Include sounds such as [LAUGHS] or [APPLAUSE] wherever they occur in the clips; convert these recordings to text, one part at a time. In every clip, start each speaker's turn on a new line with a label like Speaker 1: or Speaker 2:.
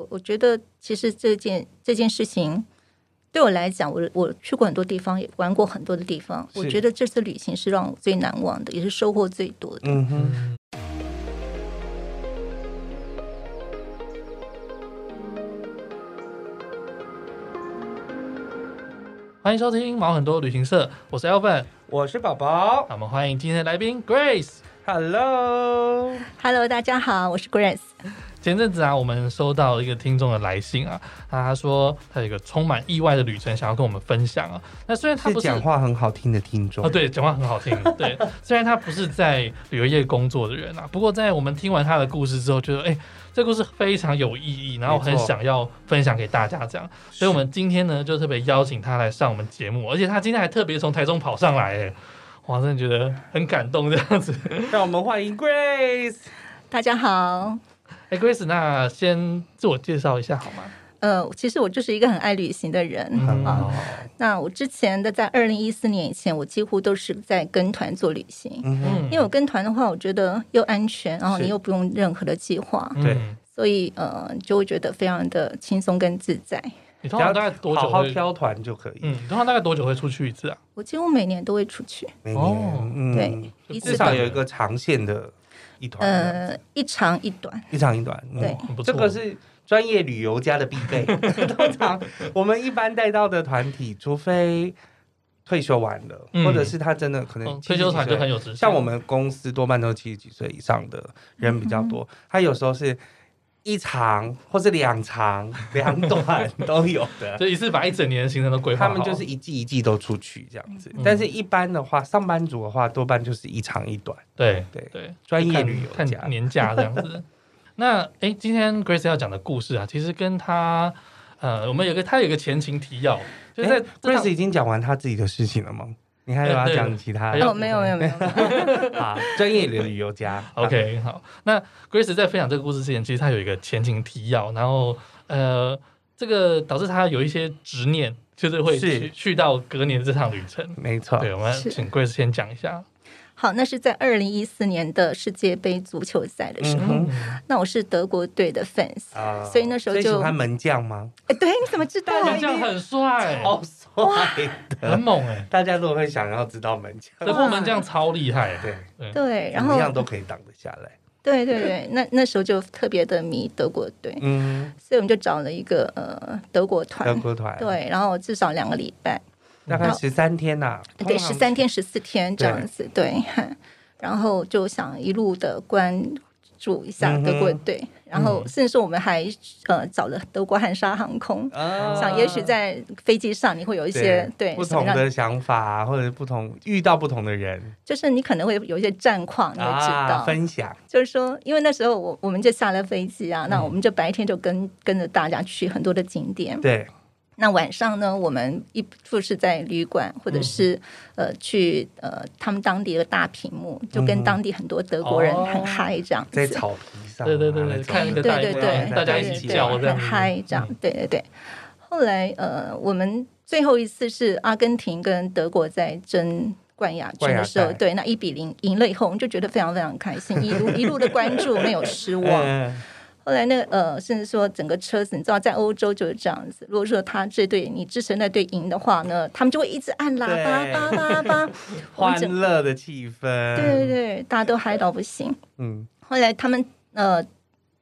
Speaker 1: 我我觉得其实这件这件事情对我来讲，我我去过很多地方，也玩过很多的地方。我觉得这次旅行是让我最难忘的，也是收获最多的。
Speaker 2: 嗯哼。
Speaker 3: 欢迎收听毛很多旅行社，我是 Elvin，
Speaker 2: 我是宝宝。
Speaker 3: 那我们欢迎今天的来宾 Grace。
Speaker 2: Hello，Hello，
Speaker 1: 大家好，我是 Grace。
Speaker 3: 前阵子啊，我们收到一个听众的来信啊，那他说他有一个充满意外的旅程，想要跟我们分享啊。那虽然他不是
Speaker 2: 讲话很好听的听众，
Speaker 3: 哦，对，讲话很好听，对。[LAUGHS] 虽然他不是在旅游业工作的人啊，不过在我们听完他的故事之后，觉得哎，这个故事非常有意义，然后很想要分享给大家，这样。所以，我们今天呢，就特别邀请他来上我们节目，而且他今天还特别从台中跑上来，哎，哇，真的觉得很感动，这样子。
Speaker 2: 让我们欢迎 Grace，
Speaker 1: 大家好。
Speaker 3: 哎，Grace，那先自我介绍一下好吗？
Speaker 1: 呃，其实我就是一个很爱旅行的人啊。那我之前的在二零一四年以前，我几乎都是在跟团做旅行。嗯，因为我跟团的话，我觉得又安全，然后你又不用任何的计划，对，所以呃，就会觉得非常的轻松跟自在。
Speaker 3: 你通常大概多久会
Speaker 2: 好好挑团就可以？
Speaker 3: 嗯，通常大概多久会出去一次啊？
Speaker 1: 我几乎每年都会出去。
Speaker 2: 每年，嗯，对，至少有一个长线的。一团
Speaker 1: 呃，一长一短，
Speaker 2: 一长一短，对，这个是专业旅游家的必备。[LAUGHS] 通常我们一般带到的团体，除非退休完了，或者是他真的可能
Speaker 3: 退休团就很有。
Speaker 2: 像我们公司多半都是七十几岁以上的人比较多，他有时候是。一长或是两长两短都有的，[LAUGHS]
Speaker 3: 就一次把一整年的行程都规划好。
Speaker 2: 他们就是一季一季都出去这样子，嗯、但是一般的话，上班族的话多半就是一长一短。
Speaker 3: 对
Speaker 2: 对
Speaker 3: 对，
Speaker 2: 专业旅游
Speaker 3: 看年假这样子。[LAUGHS] 那哎、欸，今天 Grace 要讲的故事啊，其实跟他呃，我们有个他有个前情提要，就是在、欸、
Speaker 2: Grace 已经讲完他自己的事情了吗？你还有要讲其他的？
Speaker 1: 哦，没有没有没有。[LAUGHS]
Speaker 2: 好，专业的旅游家。
Speaker 3: OK，好。那 Grace 在分享这个故事之前，其实他有一个前情提要，然后呃，这个导致他有一些执念，就是会去去到隔年这趟旅程。
Speaker 2: 没错。
Speaker 3: 对，我们请 Grace 先讲一下。
Speaker 1: 好，那是在二零一四年的世界杯足球赛的时候，嗯、那我是德国队的 fans，、呃、所以那时候就
Speaker 2: 喜欢门将吗？
Speaker 1: 哎，对，你怎么知道？[LAUGHS]
Speaker 3: 门将很帅，
Speaker 2: 超帅的，
Speaker 3: 很猛哎！
Speaker 2: 大家都会想要知道门将，
Speaker 3: 德国门将超厉害，对。
Speaker 1: 对。对，然
Speaker 2: 后一样都可以挡得下来。
Speaker 1: 对对对，那那时候就特别的迷德国队，嗯，所以我们就找了一个呃德国团，
Speaker 2: 德国团，
Speaker 1: 对，然后至少两个礼拜。
Speaker 2: 大概十三天呐、啊，
Speaker 1: 对，十三天十四天这样子，对，对，然后就想一路的关注一下德国队，嗯、然后甚至说我们还呃找了德国汉莎航空，嗯、想也许在飞机上你会有一些对，对
Speaker 2: 不同的想法，或者不同遇到不同的人，
Speaker 1: 就是你可能会有一些战况，你会知道、啊、
Speaker 2: 分享，
Speaker 1: 就是说，因为那时候我我们就下了飞机啊，嗯、那我们就白天就跟跟着大家去很多的景点，对。那晚上呢，我们一就是在旅馆，或者是、嗯、呃去呃他们当地的大屏幕，就跟当地很多德国人很嗨这样子，
Speaker 2: 在草皮上，
Speaker 3: 对对对对，看一个大对对对，大家一起叫这样，很嗨这样，对对对。后来呃，我们最后一次是阿根廷跟德国在争冠亚军的时候，对，那一比零赢了以后，我们就觉得非常非常开心，一路一路的关注，没有失 [LAUGHS] 望。嗯后来那个呃，甚至说整个车子，你知道，在欧洲就是这样子。如果说他这队你支持那队赢的话呢，他们就会一直按喇叭，叭叭叭，[LAUGHS]
Speaker 2: 欢乐的气氛。
Speaker 1: 对对对，大家都嗨到不行。嗯。后来他们呃，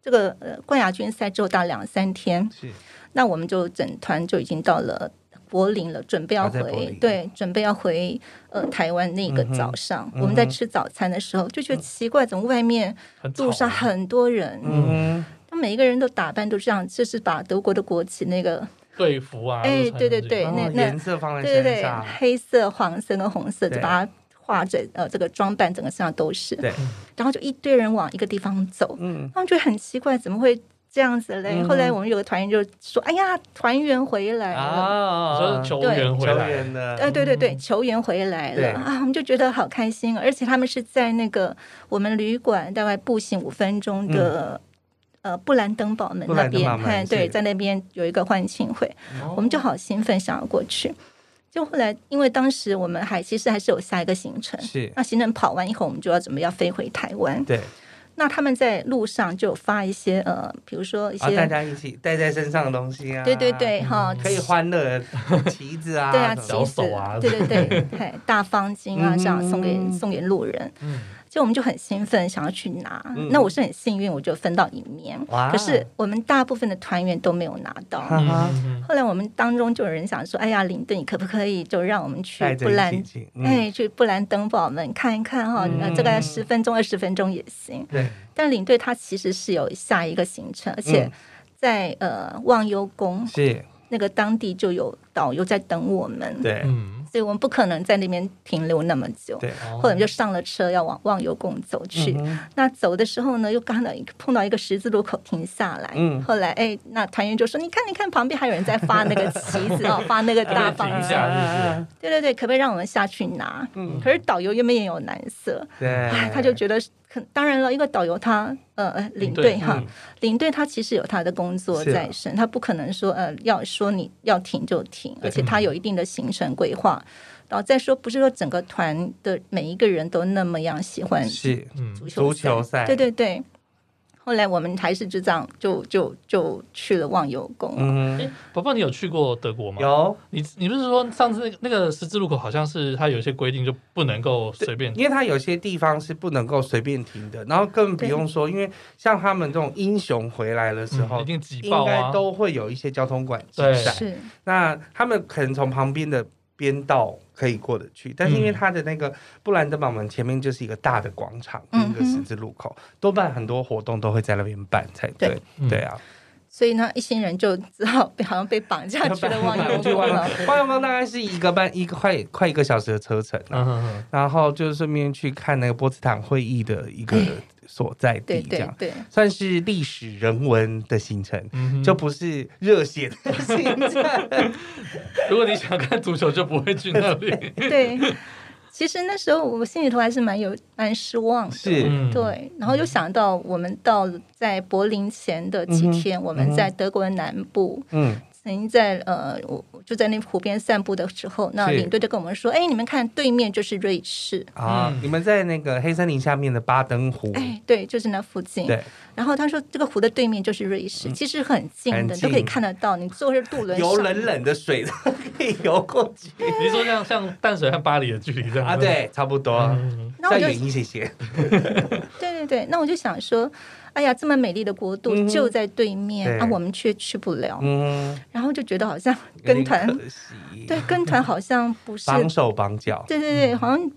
Speaker 1: 这个呃冠亚军赛之后到两三天，是。那我们就整团就已经到了柏林了，准备要回，对，准备要回呃台湾那个早上，嗯、我们在吃早餐的时候、嗯、就觉得奇怪，怎么外面路上很多人？嗯，他每一个人都打扮都这样，就是把德国的国旗那个
Speaker 3: 队服啊，
Speaker 1: 哎，对对对，那那
Speaker 2: 颜色放在
Speaker 1: 对对对，黑色、黄色跟红色，就把它画着呃这个装扮，整个身上都是。对，然后就一堆人往一个地方走，嗯，他们觉得很奇怪，怎么会？这样子嘞，后来我们有个团员就说：“哎呀，团员回来了。
Speaker 3: 啊！球员回来。
Speaker 1: 了，呃，对对对，球员回来了。啊！我们就觉得好开心，而且他们是在那个我们旅馆大概步行五分钟的呃布兰登堡门那边，看对，在那边有一个欢庆会，我们就好兴奋，想要过去。就后来，因为当时我们还其实还是有下一个行程，是那行程跑完以后，我们就要准备要飞回台湾，对。”那他们在路上就发一些呃，比如说一些
Speaker 2: 大家一起带在身上的东西啊，
Speaker 1: 对对对，哈，
Speaker 2: 可以欢乐 [LAUGHS] 旗子啊，
Speaker 1: 对啊，旗子啊，对对对，[LAUGHS] 大方巾啊，这样送给送给路人。就我们就很兴奋，想要去拿。嗯、那我是很幸运，我就分到一面。可是我们大部分的团员都没有拿到。嗯、后来我们当中就有人想说：“哎呀，领队，你可不可以就让我们去布兰，嗯、哎，去布兰登堡门看一看哈？嗯、这个十分钟、二十分钟也行。”对。但领队他其实是有下一个行程，而且在、嗯、呃忘忧宫是那个当地就有导游在等我们。对。嗯所以我们不可能在那边停留那么久，对，后来就上了车要往忘忧宫走去。嗯、那走的时候呢，又刚好碰到一个十字路口停下来。嗯，后来哎，那团员就说：“你看，你看，旁边还有人在发那个旗子哦，[LAUGHS] 发那个大方巾。”对对对，可不可以让我们下去拿？嗯，可是导游右边也有难色，他就觉得。当然了，一个导游他呃领队哈，嗯、领队他其实有他的工作在身，啊、他不可能说呃要说你要停就停，而且他有一定的行程规划。嗯、然后再说，不是说整个团的每一个人都那么样喜欢是足球赛，对对对。后来我们还是就这样，就就就去了忘忧宫。
Speaker 3: 嗯，哎，宝宝，你有去过德国吗？
Speaker 2: 有。
Speaker 3: 你你不是说上次那个那个十字路口好像是它有些规定就不能够随便，
Speaker 2: 因为它有些地方是不能够随便停的。然后更不用说，因为像他们这种英雄回来的时候，
Speaker 3: 嗯、一定挤爆啊，
Speaker 2: 应该都会有一些交通管制在。对是。那他们可能从旁边的。边道可以过得去，但是因为它的那个布兰登堡门前面就是一个大的广场，嗯、一个十字路口，多半很多活动都会在那边办才对。对，啊，
Speaker 1: 所以呢，一行人就只好好像被绑架 [LAUGHS] 去了忘忧宫。忘忧
Speaker 2: 宫大概是一个半一个快快一个小时的车程，啊，嗯、然后就顺便去看那个波茨坦会议的一个。所在地这样，对，算是历史人文的行程，就不是热血的行程。[LAUGHS]
Speaker 3: 如果你想看足球，就不会去那里。[LAUGHS]
Speaker 1: 对，其实那时候我心里头还是蛮有蛮失望的，是，对。然后又想到我们到在柏林前的几天，我们在德国的南部，嗯。曾经在呃，我就在那湖边散步的时候，那领队就跟我们说：“哎，你们看对面就是瑞士
Speaker 2: 啊！嗯、你们在那个黑森林下面的巴登湖，
Speaker 1: 哎，对，就是那附近。对，然后他说这个湖的对面就是瑞士，嗯、其实很近的，近都可以看得到。你坐着渡轮，
Speaker 2: 游冷冷的水都可以游过去。[LAUGHS]
Speaker 3: 你说像像淡水和巴黎的距离这样
Speaker 2: 啊？对，差不多。再远一些些。[LAUGHS]
Speaker 1: 对对对，那我就想说。哎呀，这么美丽的国度就在对面，啊，我们却去不了。嗯，然后就觉得好像跟团，[LAUGHS] 对，跟团好像不是
Speaker 2: 绑手绑脚。
Speaker 1: 对对对，好像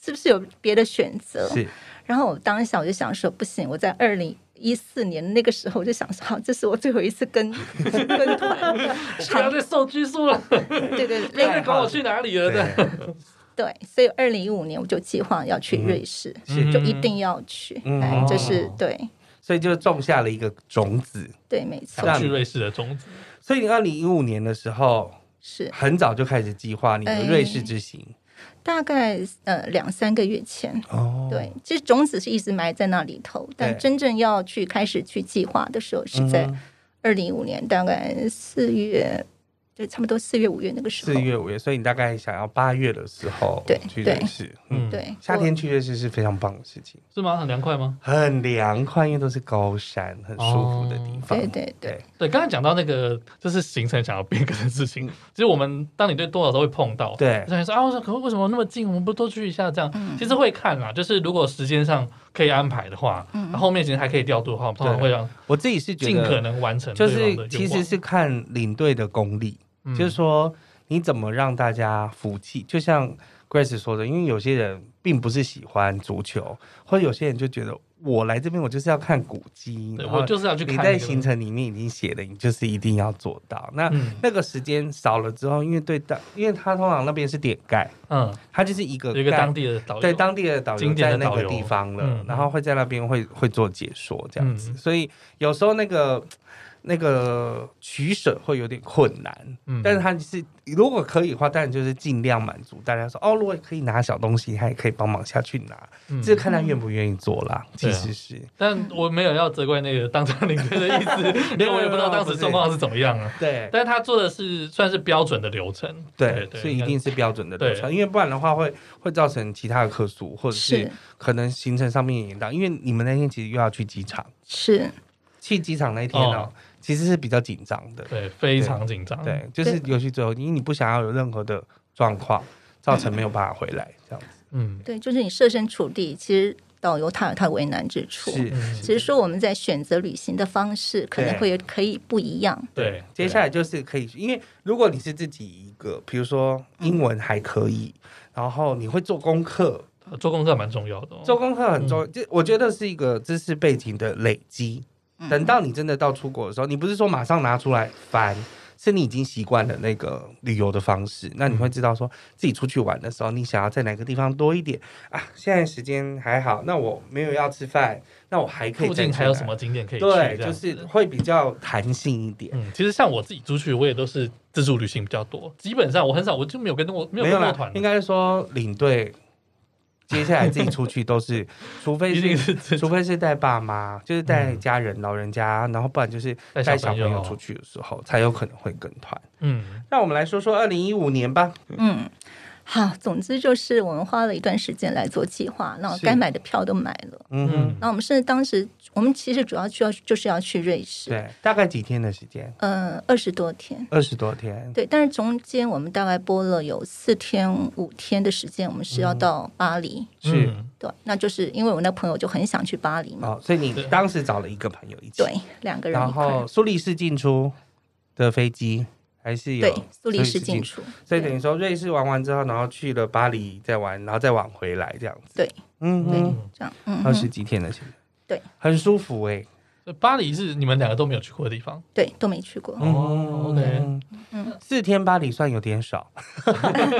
Speaker 1: 是不是有别的选择？是。然后我当下我就想说，不行，我在二零一四年那个时候我就想说，好，这是我最后一次跟 [LAUGHS] 跟团，
Speaker 3: 不要再受拘束了。
Speaker 1: 对对，[LAUGHS]
Speaker 3: 那个管我去哪里了的。
Speaker 1: 对，所以二零一五年我就计划要去瑞士，就一定要去。哎，这是对。
Speaker 2: 所以就种下了一个种子，
Speaker 1: 对，没错，
Speaker 3: 去瑞士的种子。
Speaker 2: 所以你二零一五年的时候是很早就开始计划你的瑞士之行，欸、
Speaker 1: 大概呃两三个月前哦。对，其实种子是一直埋在那里头，但真正要去开始去计划的时候是在二零一五年大概四月。就差不多四月五月那个时候，
Speaker 2: 四月五月，所以你大概想要八月的时候对去瑞士，嗯，对，夏天去瑞士是非常棒的事情，
Speaker 3: 是吗？很凉快吗？
Speaker 2: 很凉快，因为都是高山，很舒服的地方。
Speaker 1: 对对对
Speaker 3: 对，刚才讲到那个就是行程想要变更的事情，其实我们当你对多少都会碰到，对，想说啊，我说可为什么那么近，我们不多去一下这样？其实会看啦，就是如果时间上可以安排的话，嗯，后面其实还可以调度的话，通常会让
Speaker 2: 我自己是尽
Speaker 3: 可能完成，
Speaker 2: 就是其实是看领队的功力。就是说，你怎么让大家服气？就像 Grace 说的，因为有些人并不是喜欢足球，或者有些人就觉得。我来这边，我就是要看古迹。
Speaker 3: 我就是要去看。
Speaker 2: 你在行程里面已经写了，你就是一定要做到。那那个时间少了之后，因为对当，因为他通常那边是点盖，嗯，他就是一个
Speaker 3: 一个当地的导游，
Speaker 2: 对当地的导游在那个地方了，然后会在那边会会做解说这样子。所以有时候那个那个取舍会有点困难。嗯，但是他是如果可以的话，当然就是尽量满足大家说哦，如果可以拿小东西，他也可以帮忙下去拿，嗯、这看他愿不愿意做啦。嗯、其实是，
Speaker 3: 但我没有要责怪那个当场领队的意思，[LAUGHS] 因为我也不知道当时状况是怎么样啊。
Speaker 2: 对，
Speaker 3: 但是他做的是算是标准的流程，
Speaker 2: 对，所以一定是标准的流程，因为不然的话会会造成其他的客诉，或者是可能行程上面延宕，因为你们那天其实又要去机场，
Speaker 1: 是
Speaker 2: 去机场那天哦。其实是比较紧张的，
Speaker 3: 对，非常紧张，
Speaker 2: 对，就是尤其最后，因为你不想要有任何的状况造成没有办法回来这样子，
Speaker 1: 嗯，对，就是你设身处地，其实导游他有他为难之处，是，只是。说我们在选择旅行的方式可能会可以不一样，
Speaker 2: 对，接下来就是可以，因为如果你是自己一个，比如说英文还可以，然后你会做功课，
Speaker 3: 做功课蛮重要的，
Speaker 2: 做功课很重要，就我觉得是一个知识背景的累积。等到你真的到出国的时候，你不是说马上拿出来翻，是你已经习惯了那个旅游的方式，那你会知道说自己出去玩的时候，你想要在哪个地方多一点啊？现在时间还好，那我没有要吃饭，那我还可以。
Speaker 3: 附近还有什么景点可以去？
Speaker 2: 对，就是会比较弹性一点。
Speaker 3: 嗯，其实像我自己出去，我也都是自助旅行比较多，基本上我很少，我就没有跟我没有跟过团。
Speaker 2: 应该说领队。接下来自己出去都是，[LAUGHS] 除非是除非是带爸妈，就是带家人、老人家，然后不然就是带小朋友出去的时候，才有可能会跟团。嗯，那我们来说说二零一五年吧。
Speaker 1: 嗯。好，总之就是我们花了一段时间来做计划，然后该买的票都买了。嗯哼，那我们甚至当时我们其实主要需要就是要去瑞士，
Speaker 2: 对，大概几天的时间？
Speaker 1: 呃，二十多天。
Speaker 2: 二十多天。
Speaker 1: 对，但是中间我们大概播了有四天五天的时间，我们是要到巴黎。
Speaker 2: 是、
Speaker 1: 嗯，对，那就是因为我那朋友就很想去巴黎嘛，
Speaker 2: 哦，所以你当时找了一个朋友一起，
Speaker 1: 对，两个人，
Speaker 2: 然后苏黎世进出的飞机。还是有
Speaker 1: 对苏黎世进出，
Speaker 2: 所以等于说瑞士玩完之后，然后去了巴黎再玩，然后再往回来这样子。
Speaker 1: 对，嗯，对，这样，嗯，
Speaker 2: 二十几天的行程，
Speaker 1: 对，
Speaker 2: 很舒服哎。
Speaker 3: 巴黎是你们两个都没有去过的地方，
Speaker 1: 对，都没去过。
Speaker 3: 哦，OK，
Speaker 2: 嗯，四天巴黎算有点少，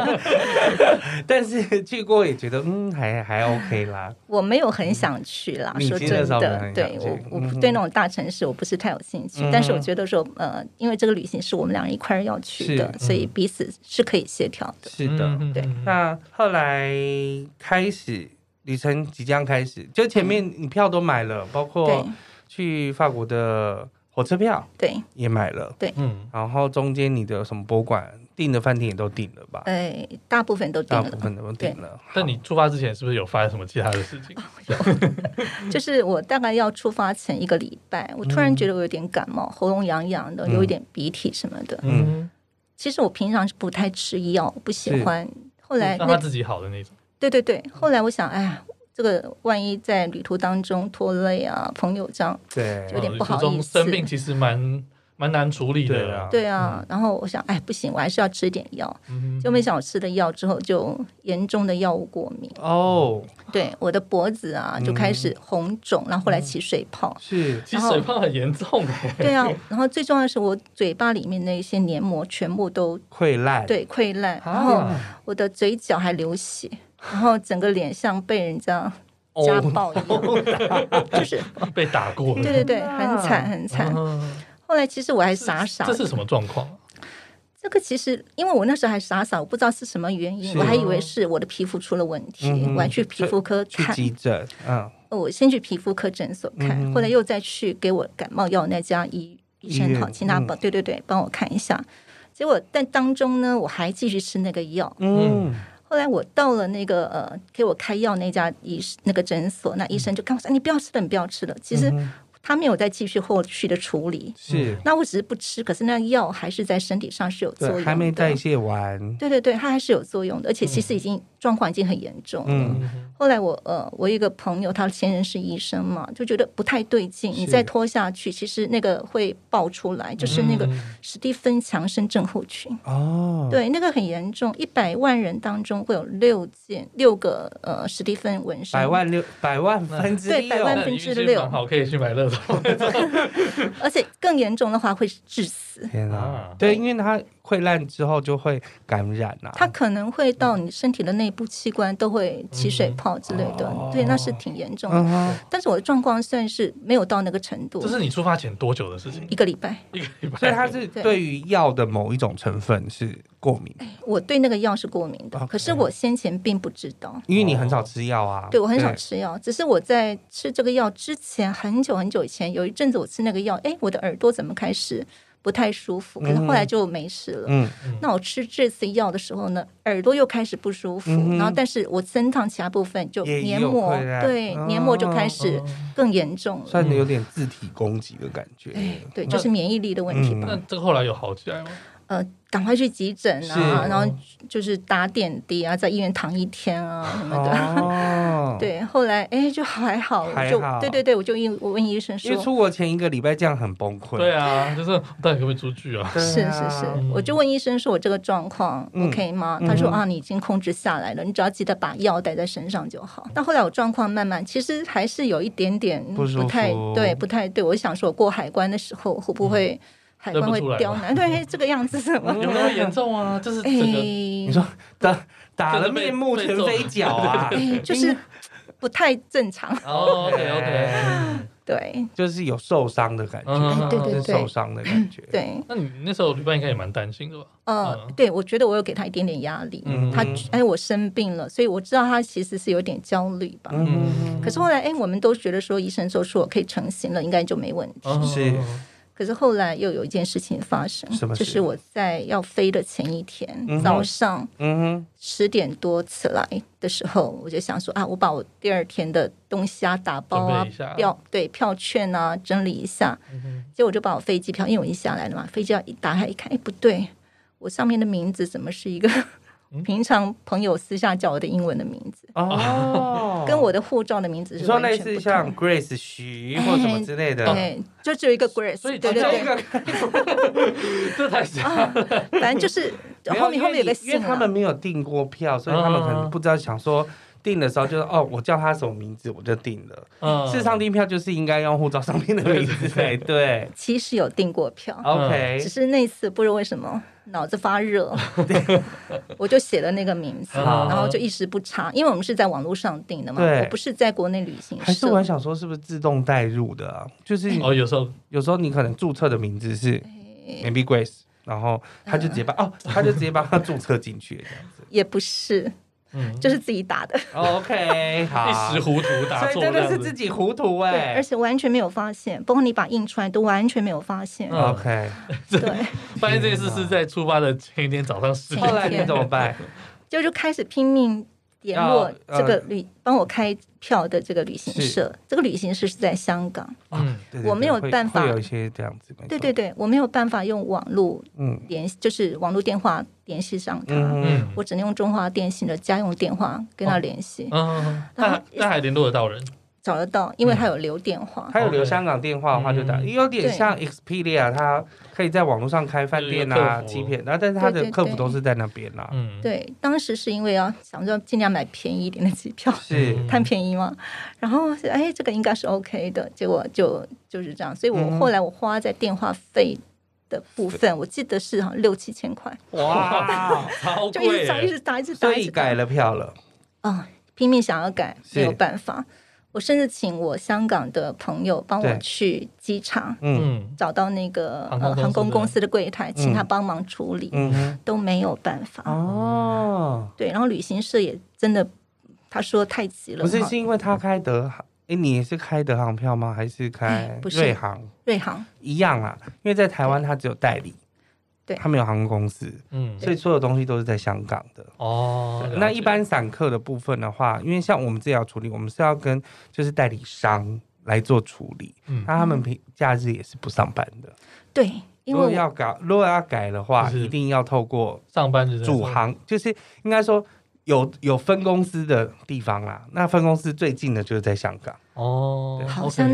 Speaker 2: [LAUGHS] 但是去过也觉得嗯还还 OK 啦。
Speaker 1: 我没有很想去啦，说真的，对我我对那种大城市我不是太有兴趣，但是我觉得说呃，因为这个旅行是我们两人一块儿要去的，所以彼此是可以协调的。
Speaker 2: 是的，对。那后来开始旅程即将开始，就前面你票都买了，包括。去法国的火车票，
Speaker 1: 对，
Speaker 2: 也买了，
Speaker 1: 对，
Speaker 2: 嗯，然后中间你的什么博物馆订的饭店也都订了吧？
Speaker 1: 哎，大部分都订了，
Speaker 2: 大部分都订了。
Speaker 3: 但你出发之前是不是有发生什么其他的事情？
Speaker 1: 有，[LAUGHS] 就是我大概要出发前一个礼拜，我突然觉得我有点感冒，喉咙痒痒的，有一点鼻涕什么的。嗯，其实我平常是不太吃药，不喜欢。后来
Speaker 3: 让他自己好的那种。
Speaker 1: 对对对，后来我想，哎呀。这个万一在旅途当中拖累啊，朋友这样，
Speaker 2: 对，
Speaker 1: 有点不好意思。
Speaker 3: 生病其实蛮蛮难处理的，
Speaker 2: 对啊。
Speaker 1: 对啊，然后我想，哎，不行，我还是要吃点药。就没想我吃了药之后，就严重的药物过敏。
Speaker 2: 哦，[LAUGHS]
Speaker 1: 对，我的脖子啊就开始红肿，然后后来起水泡。
Speaker 2: 是，
Speaker 3: 起水泡很严重。
Speaker 1: 对啊，[LAUGHS] 然后最重要的是，我嘴巴里面那些黏膜全部都
Speaker 2: 溃烂，
Speaker 1: 对，溃烂。然后我的嘴角还流血。然后整个脸像被人家家暴一样，就是
Speaker 3: 被打过。
Speaker 1: 对对对，很惨很惨。后来其实我还傻傻，
Speaker 3: 这是什么状况？
Speaker 1: 这个其实因为我那时候还傻傻，我不知道是什么原因，我还以为是我的皮肤出了问题，我还去皮肤科看
Speaker 2: 急诊。嗯，
Speaker 1: 我先去皮肤科诊所看，后来又再去给我感冒药那家医医生好，请他帮对对对帮我看一下。结果但当中呢，我还继续吃那个药。嗯。后来我到了那个呃，给我开药那家医那个诊所，那医生就跟我说：“你不要吃了，你不要吃了。”其实。他没有再继续后续的处理，
Speaker 2: 是。
Speaker 1: 那我只是不吃，可是那药还是在身体上是有作用的，
Speaker 2: 还没代谢完。
Speaker 1: 对对对，它还是有作用的，而且其实已经状况已经很严重了。嗯、后来我呃，我一个朋友，他前任是医生嘛，就觉得不太对劲，你再拖下去，其实那个会爆出来，就是那个史蒂芬强生症候群。哦，对，那个很严重，一百万人当中会有六件六个呃史蒂芬纹身，
Speaker 2: 百万六百万分之六，
Speaker 1: 对，百万分之六。
Speaker 3: 好，可以去买乐。[LAUGHS]
Speaker 1: 而且更严重的话会致死。
Speaker 2: 天啊！对，因为它溃烂之后就会感染啊，
Speaker 1: 它可能会到你身体的内部器官都会起水泡之类的，对，那是挺严重的。但是我的状况算是没有到那个程度。
Speaker 3: 这是你出发前多久的事情？
Speaker 1: 一个礼拜，
Speaker 3: 一个礼拜。
Speaker 2: 所以它是对于药的某一种成分是过敏。
Speaker 1: 我对那个药是过敏的，可是我先前并不知道，
Speaker 2: 因为你很少吃药啊。
Speaker 1: 对，我很少吃药，只是我在吃这个药之前很久很久以前有一阵子我吃那个药，哎，我的耳朵怎么开始？不太舒服，可是后来就没事了。嗯，那我吃这次药的时候呢，耳朵又开始不舒服，然后但是我身上其他部分就黏膜，对，黏膜就开始更严重了，
Speaker 2: 算是有点自体攻击的感觉。
Speaker 1: 对，就是免疫力的问题吧。
Speaker 3: 那这个后来有好起来吗？
Speaker 1: 呃，赶快去急诊啊，然后就是打点滴啊，在医院躺一天啊什么的。[LAUGHS] 对，后来哎就还好，就对对对，我就问我问医生说，
Speaker 2: 因为出国前一个礼拜这样很崩溃。
Speaker 3: 对啊，就是到底可不可以出去啊？
Speaker 1: 是是是，我就问医生说我这个状况 OK 吗？他说啊，你已经控制下来了，你只要记得把药带在身上就好。但后来我状况慢慢，其实还是有一点点不太对，不太对。我想说，我过海关的时候会不会？海关会刁难，对这个样子什么？[LAUGHS]
Speaker 3: 有那么严重啊？就是这个，你
Speaker 2: 说打打了面目全非 [LAUGHS] 脚啊？
Speaker 1: 就是不太正常。[LAUGHS]
Speaker 3: OK OK，
Speaker 1: 对，
Speaker 2: 就是有受伤的感觉，
Speaker 1: 对对对，
Speaker 2: 受伤的感觉。
Speaker 1: 对，
Speaker 3: 那你那时候旅伴应该也蛮担心的吧？
Speaker 1: 呃，对，我觉得我有给他一点点压力。他哎，我生病了，所以我知道他其实是有点焦虑吧。嗯，可是后来哎，我们都觉得说医生说说我可以成型了，应该就没问题。
Speaker 2: 是。
Speaker 1: 可是后来又有一件事情发生，就是我在要飞的前一天、嗯、早上，嗯哼，十点多起来的时候，我就想说啊，我把我第二天的东西啊打包啊，票对票券啊整理一下，嗯、结果我就把我飞机票，因为我一下来了嘛，飞机票一打开一看，哎，不对，我上面的名字怎么是一个？平常朋友私下叫我的英文的名字。哦，跟我的护照的名字是。
Speaker 2: 说类似像 Grace 徐或什么之类的，
Speaker 1: 对，就只有一个 Grace，所以对对对，[LAUGHS]
Speaker 3: 这太像。
Speaker 1: 反正就是后面后面有个，
Speaker 2: 因为他们没有订过票，所以他们可能不知道想说订的时候就是哦，我叫他什么名字我就订了。嗯事实上订票就是应该用护照上面的名字才 [LAUGHS] 对。
Speaker 1: 其实有订过票
Speaker 2: ，OK，
Speaker 1: 只是那次不知道为什么。脑子发热，[LAUGHS] 我就写了那个名字，然后就一时不差，因为我们是在网络上订的嘛，我不是在国内旅行社。
Speaker 2: 还是我还想说，是不是自动带入的？就是
Speaker 3: 哦，有时候
Speaker 2: 有时候你可能注册的名字是 Maybe Grace，然后他就直接把哦，他就直接把他注册进去这样子。
Speaker 1: 也不是。嗯，就是自己打的。
Speaker 2: OK，[LAUGHS] 好，
Speaker 3: 一时糊涂打错，
Speaker 2: 真的是自己糊涂哎，
Speaker 1: 而且完全没有发现，包括你把印出来都完全没有发现。
Speaker 2: OK，
Speaker 1: 对，[LAUGHS]
Speaker 3: 发现这件事是在出发的前一天早上十点，
Speaker 2: 后来你怎么办？[LAUGHS]
Speaker 1: 就就开始拼命。联络这个旅帮我开票的这个旅行社，这个旅行社是在香港，嗯，我没有办法，
Speaker 2: 有一些这样子，
Speaker 1: 对对对，我没有办法用网络嗯。联系，就是网络电话联系上他，我只能用中华电信的家用电话跟他联系，
Speaker 3: 嗯，那那还联络得到人？
Speaker 1: 找得到，因为他有留电话，
Speaker 2: 他有留香港电话的话就打，有点像 Expedia，他可以在网络上开饭店啊、机票，然后但是他的客服都是在那边啦。
Speaker 1: 嗯，对，当时是因为要想着尽量买便宜一点的机票，是贪便宜嘛。然后哎，这个应该是 OK 的，结果就就是这样。所以我后来我花在电话费的部分，我记得是好像六七千块。
Speaker 3: 哇，[LAUGHS]
Speaker 1: 就一直打，一直打，一直打，
Speaker 2: 所以改了票了。
Speaker 1: 啊，拼命想要改，没有办法。我甚至请我香港的朋友帮我去机场，嗯，找到那个呃航空公司的柜台，请他帮忙处理，嗯，都没有办法。哦，对，然后旅行社也真的，他说太急了。
Speaker 2: 不是，是因为他开德航，哎，你也是开德航票吗？还是开瑞航？
Speaker 1: 瑞航
Speaker 2: 一样啊，因为在台湾他只有代理。对，他没有航空公司，嗯，所以所有东西都是在香港的。哦，那一般散客的部分的话，因为像我们这要处理，我们是要跟就是代理商来做处理，嗯，那他们平假日也是不上班的。
Speaker 1: 对，因为如
Speaker 2: 果要改，如果要改的话，一定要透过
Speaker 3: 上班的
Speaker 2: 主航，就是应该说有有分公司的地方啦。那分公司最近的就是在香港。
Speaker 1: 哦，好像。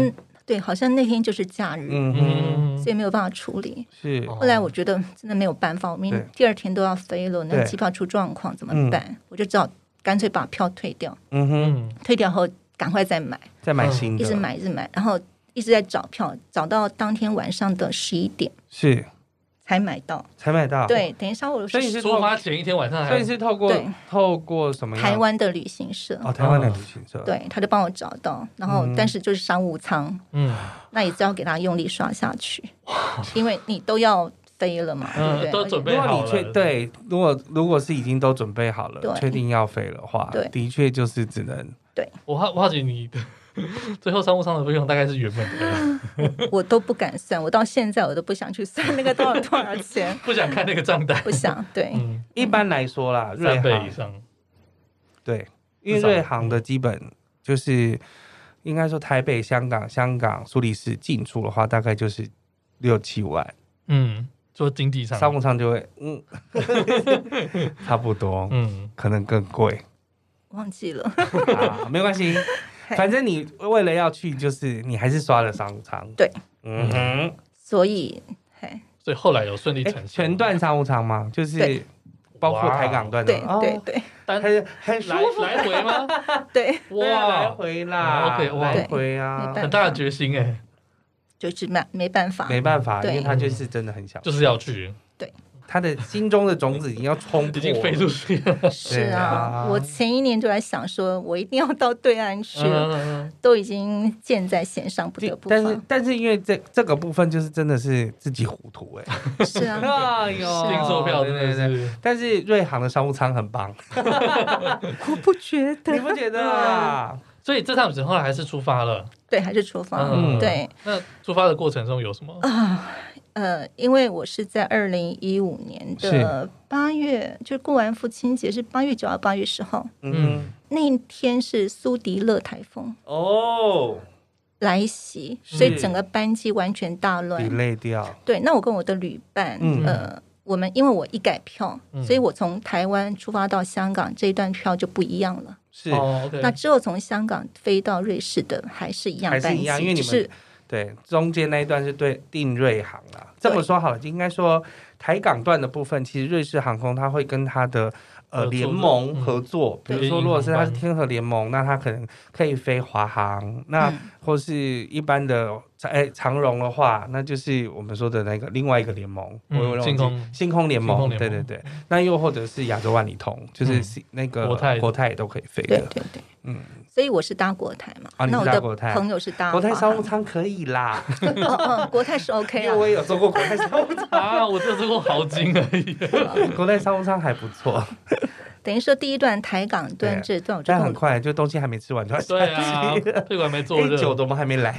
Speaker 1: 对，好像那天就是假日，嗯嗯，所以没有办法处理。是，后来我觉得真的没有办法，我明第二天都要飞了，那机票出状况怎么办？我就只好干脆把票退掉。嗯哼，退掉后赶快再买，
Speaker 2: 再买新的，
Speaker 1: 一直买一直买，然后。一直在找票，找到当天晚上的十一点
Speaker 2: 是
Speaker 1: 才买到，
Speaker 2: 才买到。
Speaker 1: 对，等一下我
Speaker 3: 所以是出发前一天晚上，
Speaker 2: 所以是透过透过什么？
Speaker 1: 台湾的旅行社
Speaker 2: 哦，台湾的旅行社，
Speaker 1: 对，他就帮我找到，然后但是就是商务舱，嗯，那也只要给他用力刷下去，因为你都要飞了嘛，对不对？
Speaker 3: 都准备好了。
Speaker 2: 对，如果如果是已经都准备好了，确定要飞的话，对，的确就是只能。
Speaker 1: 对，
Speaker 3: 我好我好奇你的。[LAUGHS] 最后商务舱的费用大概是原本的，[LAUGHS]
Speaker 1: 我都不敢算，我到现在我都不想去算那个多少多少钱，[LAUGHS]
Speaker 3: 不想看那个账单，
Speaker 1: 不想。对，
Speaker 2: 嗯、一般来说啦，三
Speaker 3: 倍以上，
Speaker 2: 对，因为瑞航的基本就是应该说台北、香港、香港、苏黎世进出的话，大概就是六七万。
Speaker 3: 嗯，做经济舱，
Speaker 2: 商务舱就会嗯，差不多，嗯，可能更贵，
Speaker 1: 忘记了，
Speaker 2: 啊，没关系。反正你为了要去，就是你还是刷了商务舱。
Speaker 1: 对，嗯哼，所以，嘿，
Speaker 3: 所以后来有顺利成行。
Speaker 2: 全段商务舱吗？就是包括台港段的。
Speaker 1: 对对对，
Speaker 3: 但是很舒服，来回吗？[LAUGHS]
Speaker 1: 对，
Speaker 2: 哇，来回啦，OK，来回啊，
Speaker 3: 很大的决心哎，
Speaker 1: 就是没没办法，
Speaker 2: 没办法，因为他就是真的很想，
Speaker 3: 就是要去。
Speaker 1: 对。
Speaker 2: 他的心中的种子已经要冲破，
Speaker 3: 已经飞出去了。
Speaker 1: 是啊，我前一年就在想，说我一定要到对岸去，都已经箭在弦上，不得不。
Speaker 2: 但是，但是因为这这个部分就是真的是自己糊涂哎。
Speaker 1: 是啊，[LAUGHS]
Speaker 3: 哎呦，订错票真的是。
Speaker 2: 但是瑞航的商务舱很棒，[LAUGHS]
Speaker 1: 我不觉得，
Speaker 2: 你不觉得啊？
Speaker 3: 所以这趟旅程后来还是出发了，
Speaker 1: 对，还是出发。嗯，对。
Speaker 3: 那出发的过程中有什么啊？
Speaker 1: 呃，因为我是在二零一五年的八月，是就过完父亲节是八月九号、八月十号，嗯，那一天是苏迪勒台风哦。来袭，所以整个班机完全大乱，
Speaker 2: 累掉。
Speaker 1: 对，那我跟我的旅伴，嗯、呃，我们因为我一改票，嗯、所以我从台湾出发到香港这一段票就不一样了。
Speaker 2: 是，哦。Okay、
Speaker 1: 那之后从香港飞到瑞士的还是一样班机，因为你们是。
Speaker 2: 对，中间那一段是对定瑞航啊。这么说好了，就应该说台港段的部分，其实瑞士航空它会跟它的呃联盟合作。比如说，如果是它是天河联盟，那它可能可以飞华航，那或是一般的哎长荣的话，那就是我们说的那个另外一个联盟，
Speaker 3: 星空
Speaker 2: 星空联盟。对对对，那又或者是亚洲万里通，就是那个国泰国泰也都可以飞的。
Speaker 1: 对对对，嗯。所以我是搭国泰嘛，那我的朋友是搭
Speaker 2: 国泰商务舱可以啦。[LAUGHS]
Speaker 1: 国泰是 OK 啊，
Speaker 2: 因为我也有坐过国泰商务舱
Speaker 3: 啊，我只有坐过豪金而已。[LAUGHS]
Speaker 2: 国泰商务舱还不错。
Speaker 1: 等于说第一段台港段这段，
Speaker 2: 但很快就东西还没吃完，就
Speaker 3: 对啊，这个还没做热，
Speaker 2: 酒怎么还没来？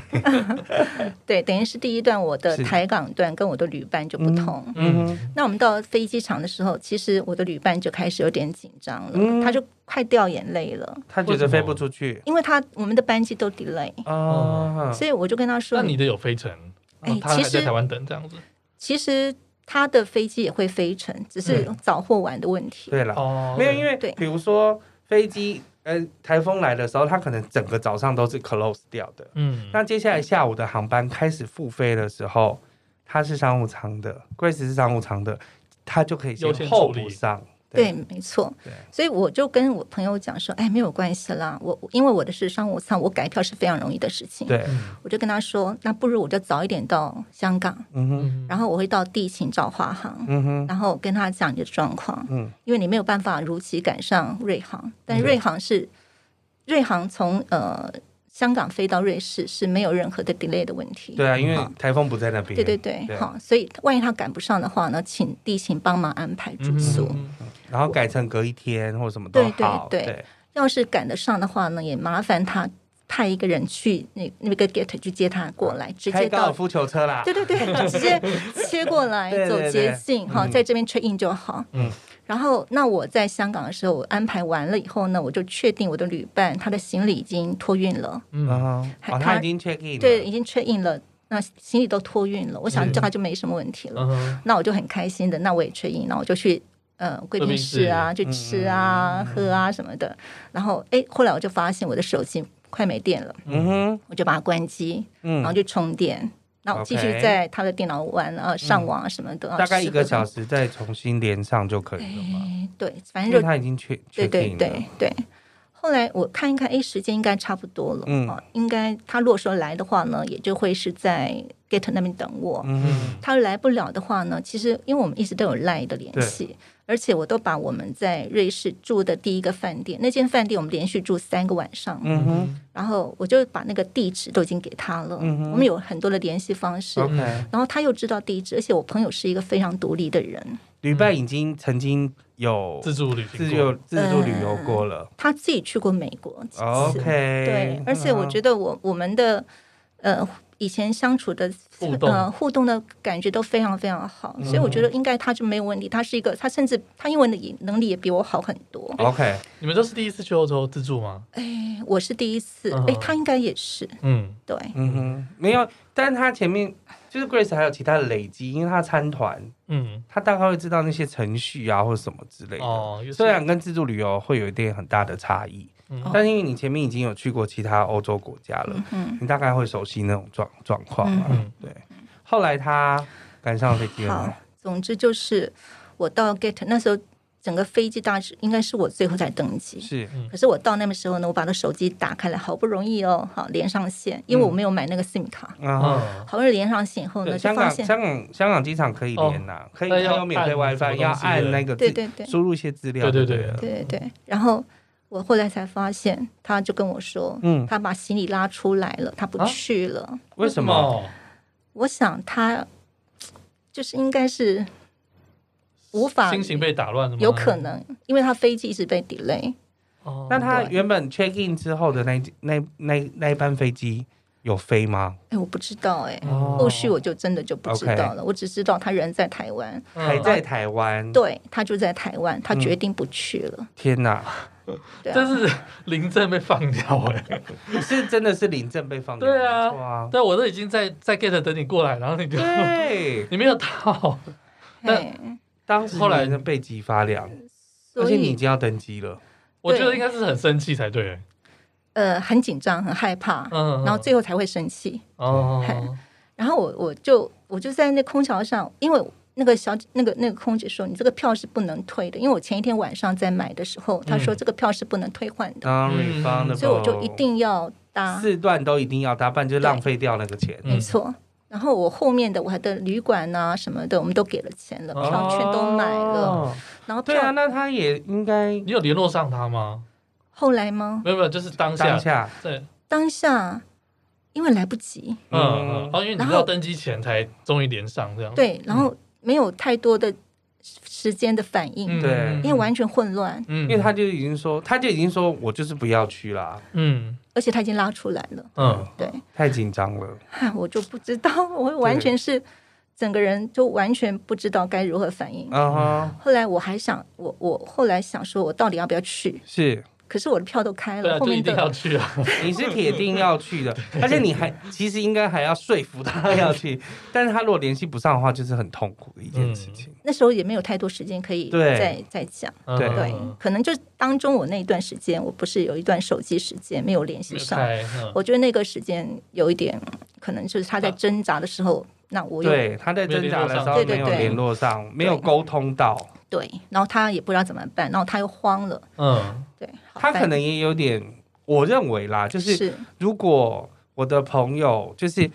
Speaker 1: 对，等于是第一段我的台港段跟我的旅伴就不同。嗯，那我们到飞机场的时候，其实我的旅伴就开始有点紧张了，他就快掉眼泪了。
Speaker 2: 他觉得飞不出去，
Speaker 1: 因为他我们的班机都 delay 哦，所以我就跟他说：“
Speaker 3: 那你的有飞程？哎，其实在台湾等这样子，
Speaker 1: 其实。”他的飞机也会飞成，只是早或晚的问题。
Speaker 2: 对了，没有，因为比如说飞机，呃，台风来的时候，它可能整个早上都是 close 掉的。嗯，那接下来下午的航班开始复飞的时候，它是商务舱的，Grace 是商务舱的，它就可以先候补上。
Speaker 1: 对，没错。对，所以我就跟我朋友讲说，哎，没有关系啦，我因为我的是商务舱，我改票是非常容易的事情。
Speaker 2: 对，
Speaker 1: 我就跟他说，那不如我就早一点到香港，嗯哼，然后我会到地勤找华航，嗯哼，然后跟他讲你的状况，嗯，因为你没有办法如期赶上瑞航，但瑞航是瑞航从呃。香港飞到瑞士是没有任何的 delay 的问题。
Speaker 2: 对啊，因为台风不在那边。
Speaker 1: 对对对，好，所以万一他赶不上的话呢，请地勤帮忙安排住宿，
Speaker 2: 然后改成隔一天或什么都好。
Speaker 1: 对对对，要是赶得上的话呢，也麻烦他派一个人去那那个 gate 去接他过来，直接到
Speaker 2: 高尔夫球车啦。
Speaker 1: 对对对，[LAUGHS] 直接切过来 [LAUGHS] 走捷径，哈，在这边 check in 就好。嗯。然后，那我在香港的时候，我安排完了以后呢，我就确定我的旅伴他的行李已经托运了。嗯，
Speaker 2: 他已经 check in，
Speaker 1: 对，已经 check in 了。那行李都托运了，我想这样就没什么问题了。那我就很开心的，那我也 check in，那我就去呃贵宾室啊，去吃啊、喝啊什么的。然后，哎，后来我就发现我的手机快没电了。嗯哼，我就把它关机，嗯然后就充电。那我继续在他的电脑玩啊，上网啊什么的，
Speaker 2: 大概一个小时再重新连上就可以了嘛。
Speaker 1: 对，反正就
Speaker 2: 他已经确确定了。
Speaker 1: 对对对对。后来我看一看，哎，时间应该差不多了，嗯，应该他如果说来的话呢，也就会是在 gate 那边等我。嗯哼，他来不了的话呢，其实因为我们一直都有 LINE 的联系，而且我都把我们在瑞士住的第一个饭店，那间饭店我们连续住三个晚上，嗯哼，然后我就把那个地址都已经给他了，嗯哼，我们有很多的联系方式，OK，然后他又知道地址，而且我朋友是一个非常独立的人。
Speaker 2: 旅伴已经曾经有
Speaker 3: 自助旅自
Speaker 2: 由自助旅游过了，
Speaker 1: 呃，他自己去过美国几次
Speaker 2: ，OK，
Speaker 1: 对，而且我觉得我我们的呃以前相处的互动呃互动的感觉都非常非常好，嗯，所以我觉得应该他就没有问题。他是一个，他甚至他英文的能力也比我好很多。
Speaker 2: OK，
Speaker 3: 你们都是第一次去欧洲自助吗？
Speaker 1: 哎，我是第一次，哎，他应该也是，嗯，对，
Speaker 2: 嗯哼，没有，但是他前面。就是 Grace 还有其他的累积，因为他参团，嗯，他大概会知道那些程序啊或者什么之类的。哦，虽然跟自助旅游会有一点很大的差异，嗯，但因为你前面已经有去过其他欧洲国家了，嗯，你大概会熟悉那种状状况嘛，嗯，对。后来他赶上飞机了。
Speaker 1: 好，总之就是我到 Gate 那时候。整个飞机大致应该是我最后才登机，
Speaker 2: 是。
Speaker 1: 可是我到那个时候呢，我把那手机打开来，好不容易哦，好连上线，因为我没有买那个 SIM 卡，嗯，好不容易连上线以后呢，
Speaker 2: 香港香港香港机场可以连呐，可以有免费 WiFi，要按那个
Speaker 1: 对对对，
Speaker 2: 输入一些资料，
Speaker 3: 对对对
Speaker 1: 对对。然后我后来才发现，他就跟我说，嗯，他把行李拉出来了，他不去了。
Speaker 2: 为什么？
Speaker 1: 我想他就是应该是。无法
Speaker 3: 心情被打乱了？
Speaker 1: 有可能，因为他飞机一直被 delay。
Speaker 2: 哦，那他原本 check in 之后的那那那那一班飞机有飞吗？
Speaker 1: 哎，我不知道哎，后续我就真的就不知道了。我只知道他人在台湾，
Speaker 2: 还在台湾。
Speaker 1: 对，他就在台湾，他决定不去了。
Speaker 2: 天哪，[LAUGHS]
Speaker 3: 但是临阵被放掉哎，[LAUGHS]
Speaker 2: 是真的是临阵被放掉。
Speaker 3: 对啊，对，我都已经在在 gate 等你过来，然后你就 [LAUGHS] 你没有到，
Speaker 2: 但。当时后来呢，背脊发凉，而且你已经要登机了，
Speaker 3: 我觉得应该是很生气才对。
Speaker 1: 呃，很紧张，很害怕，然后最后才会生气。哦，然后我我就我就在那空调上，因为那个小那个那个空姐说，你这个票是不能退的，因为我前一天晚上在买的时候，他说这个票是不能退换的，所以我就一定要搭
Speaker 2: 四段都一定要搭，不然就浪费掉那个钱。
Speaker 1: 没错。然后我后面的我的旅馆啊什么的，我们都给了钱了，票全都买了。哦、然后
Speaker 2: 对啊，那他也应该
Speaker 3: 你有联络上他吗？
Speaker 1: 后来吗？
Speaker 3: 没有没有，就是当下。
Speaker 2: 当下。
Speaker 3: 对。
Speaker 1: 当下，因为来不及。
Speaker 3: 嗯嗯，哦，因为你要登机前才终于连上这样。
Speaker 1: 对，然后没有太多的。时间的反应，对，因为完全混乱，
Speaker 2: 嗯，因为他就已经说，他就已经说我就是不要去啦，
Speaker 1: 嗯，而且他已经拉出来了，
Speaker 2: 嗯，对，太紧张了，
Speaker 1: 我就不知道，[LAUGHS] 我完全是整个人就完全不知道该如何反应，啊，后来我还想，我我后来想说，我到底要不要去？
Speaker 2: 是。
Speaker 1: 可是我的票都开了，后面
Speaker 3: 一定要去啊！[LAUGHS]
Speaker 2: 你是铁定要去的，[LAUGHS] 而且你还其实应该还要说服他要去，但是他如果联系不上的话，就是很痛苦的一件事情。
Speaker 1: 那时候也没有太多时间可以再再讲，对，可能就当中我那一段时间，我不是有一段手机时间没有联系上，我觉得那个时间有一点可能就是他在挣扎的时候，那我
Speaker 2: 对他在挣扎的时候没有联络上，没有沟通到。
Speaker 1: 对，然后他也不知道怎么办，然后他又慌了。嗯，对，
Speaker 2: 他可能也有点，我认为啦，就是如果我的朋友就是。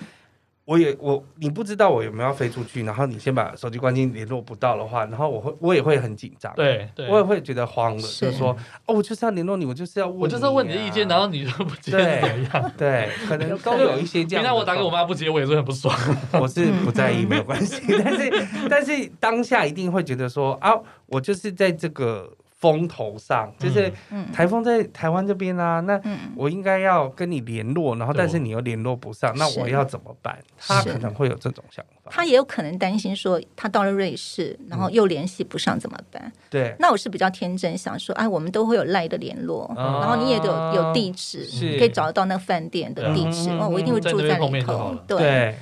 Speaker 2: 我也我你不知道我有没有要飞出去，然后你先把手机关机联络不到的话，然后我会我也会很紧张，
Speaker 3: 对，
Speaker 2: 我也会觉得慌了，就是说哦，我就是要联络你，我就是要问，
Speaker 3: 我就是要问你的意见，然后你就不接怎么样？
Speaker 2: 对，可能都有一些这样。
Speaker 3: 你看我打给我妈不接，我也是很不爽。
Speaker 2: 我是不在意，没有关系，[LAUGHS] 但是 [LAUGHS] 但是当下一定会觉得说啊，我就是在这个。风头上就是台风在台湾这边啊，那我应该要跟你联络，然后但是你又联络不上，那我要怎么办？他可能会有这种想法，
Speaker 1: 他也有可能担心说他到了瑞士，然后又联系不上怎么办？
Speaker 2: 对，
Speaker 1: 那我是比较天真，想说哎，我们都会有赖的联络，然后你也有有地址，可以找得到那个饭店的地址，哦，我一定会住在里头，对。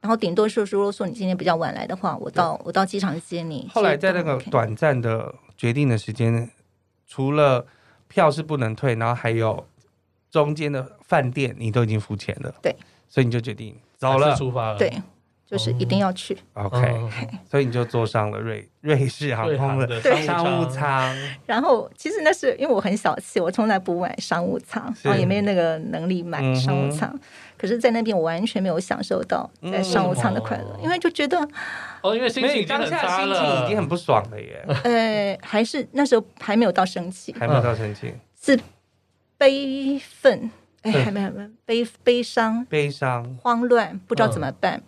Speaker 1: 然后顶多说，如果说你今天比较晚来的话，我到我到机场接你。
Speaker 2: 后来在那个短暂的。决定的时间，除了票是不能退，然后还有中间的饭店，你都已经付钱了。
Speaker 1: 对，
Speaker 2: 所以你就决定走了，
Speaker 3: 出发了。
Speaker 1: 对，就是一定要去。
Speaker 2: OK，所以你就坐上了瑞瑞士航空的商务舱。
Speaker 1: 然后其实那是因为我很小气，我从来不买商务舱，然后也没有那个能力买商务舱。可是，在那边我完全没有享受到在商务舱的快乐，因为就觉得
Speaker 3: 哦，因为心情当下心情
Speaker 2: 已经很不爽了耶。
Speaker 1: 呃，还是那时候还没有到生气，
Speaker 2: 还没有到生气，
Speaker 1: 是悲愤。哎，还没还没，悲悲伤，
Speaker 2: 悲伤，
Speaker 1: 慌乱，不知道怎么办，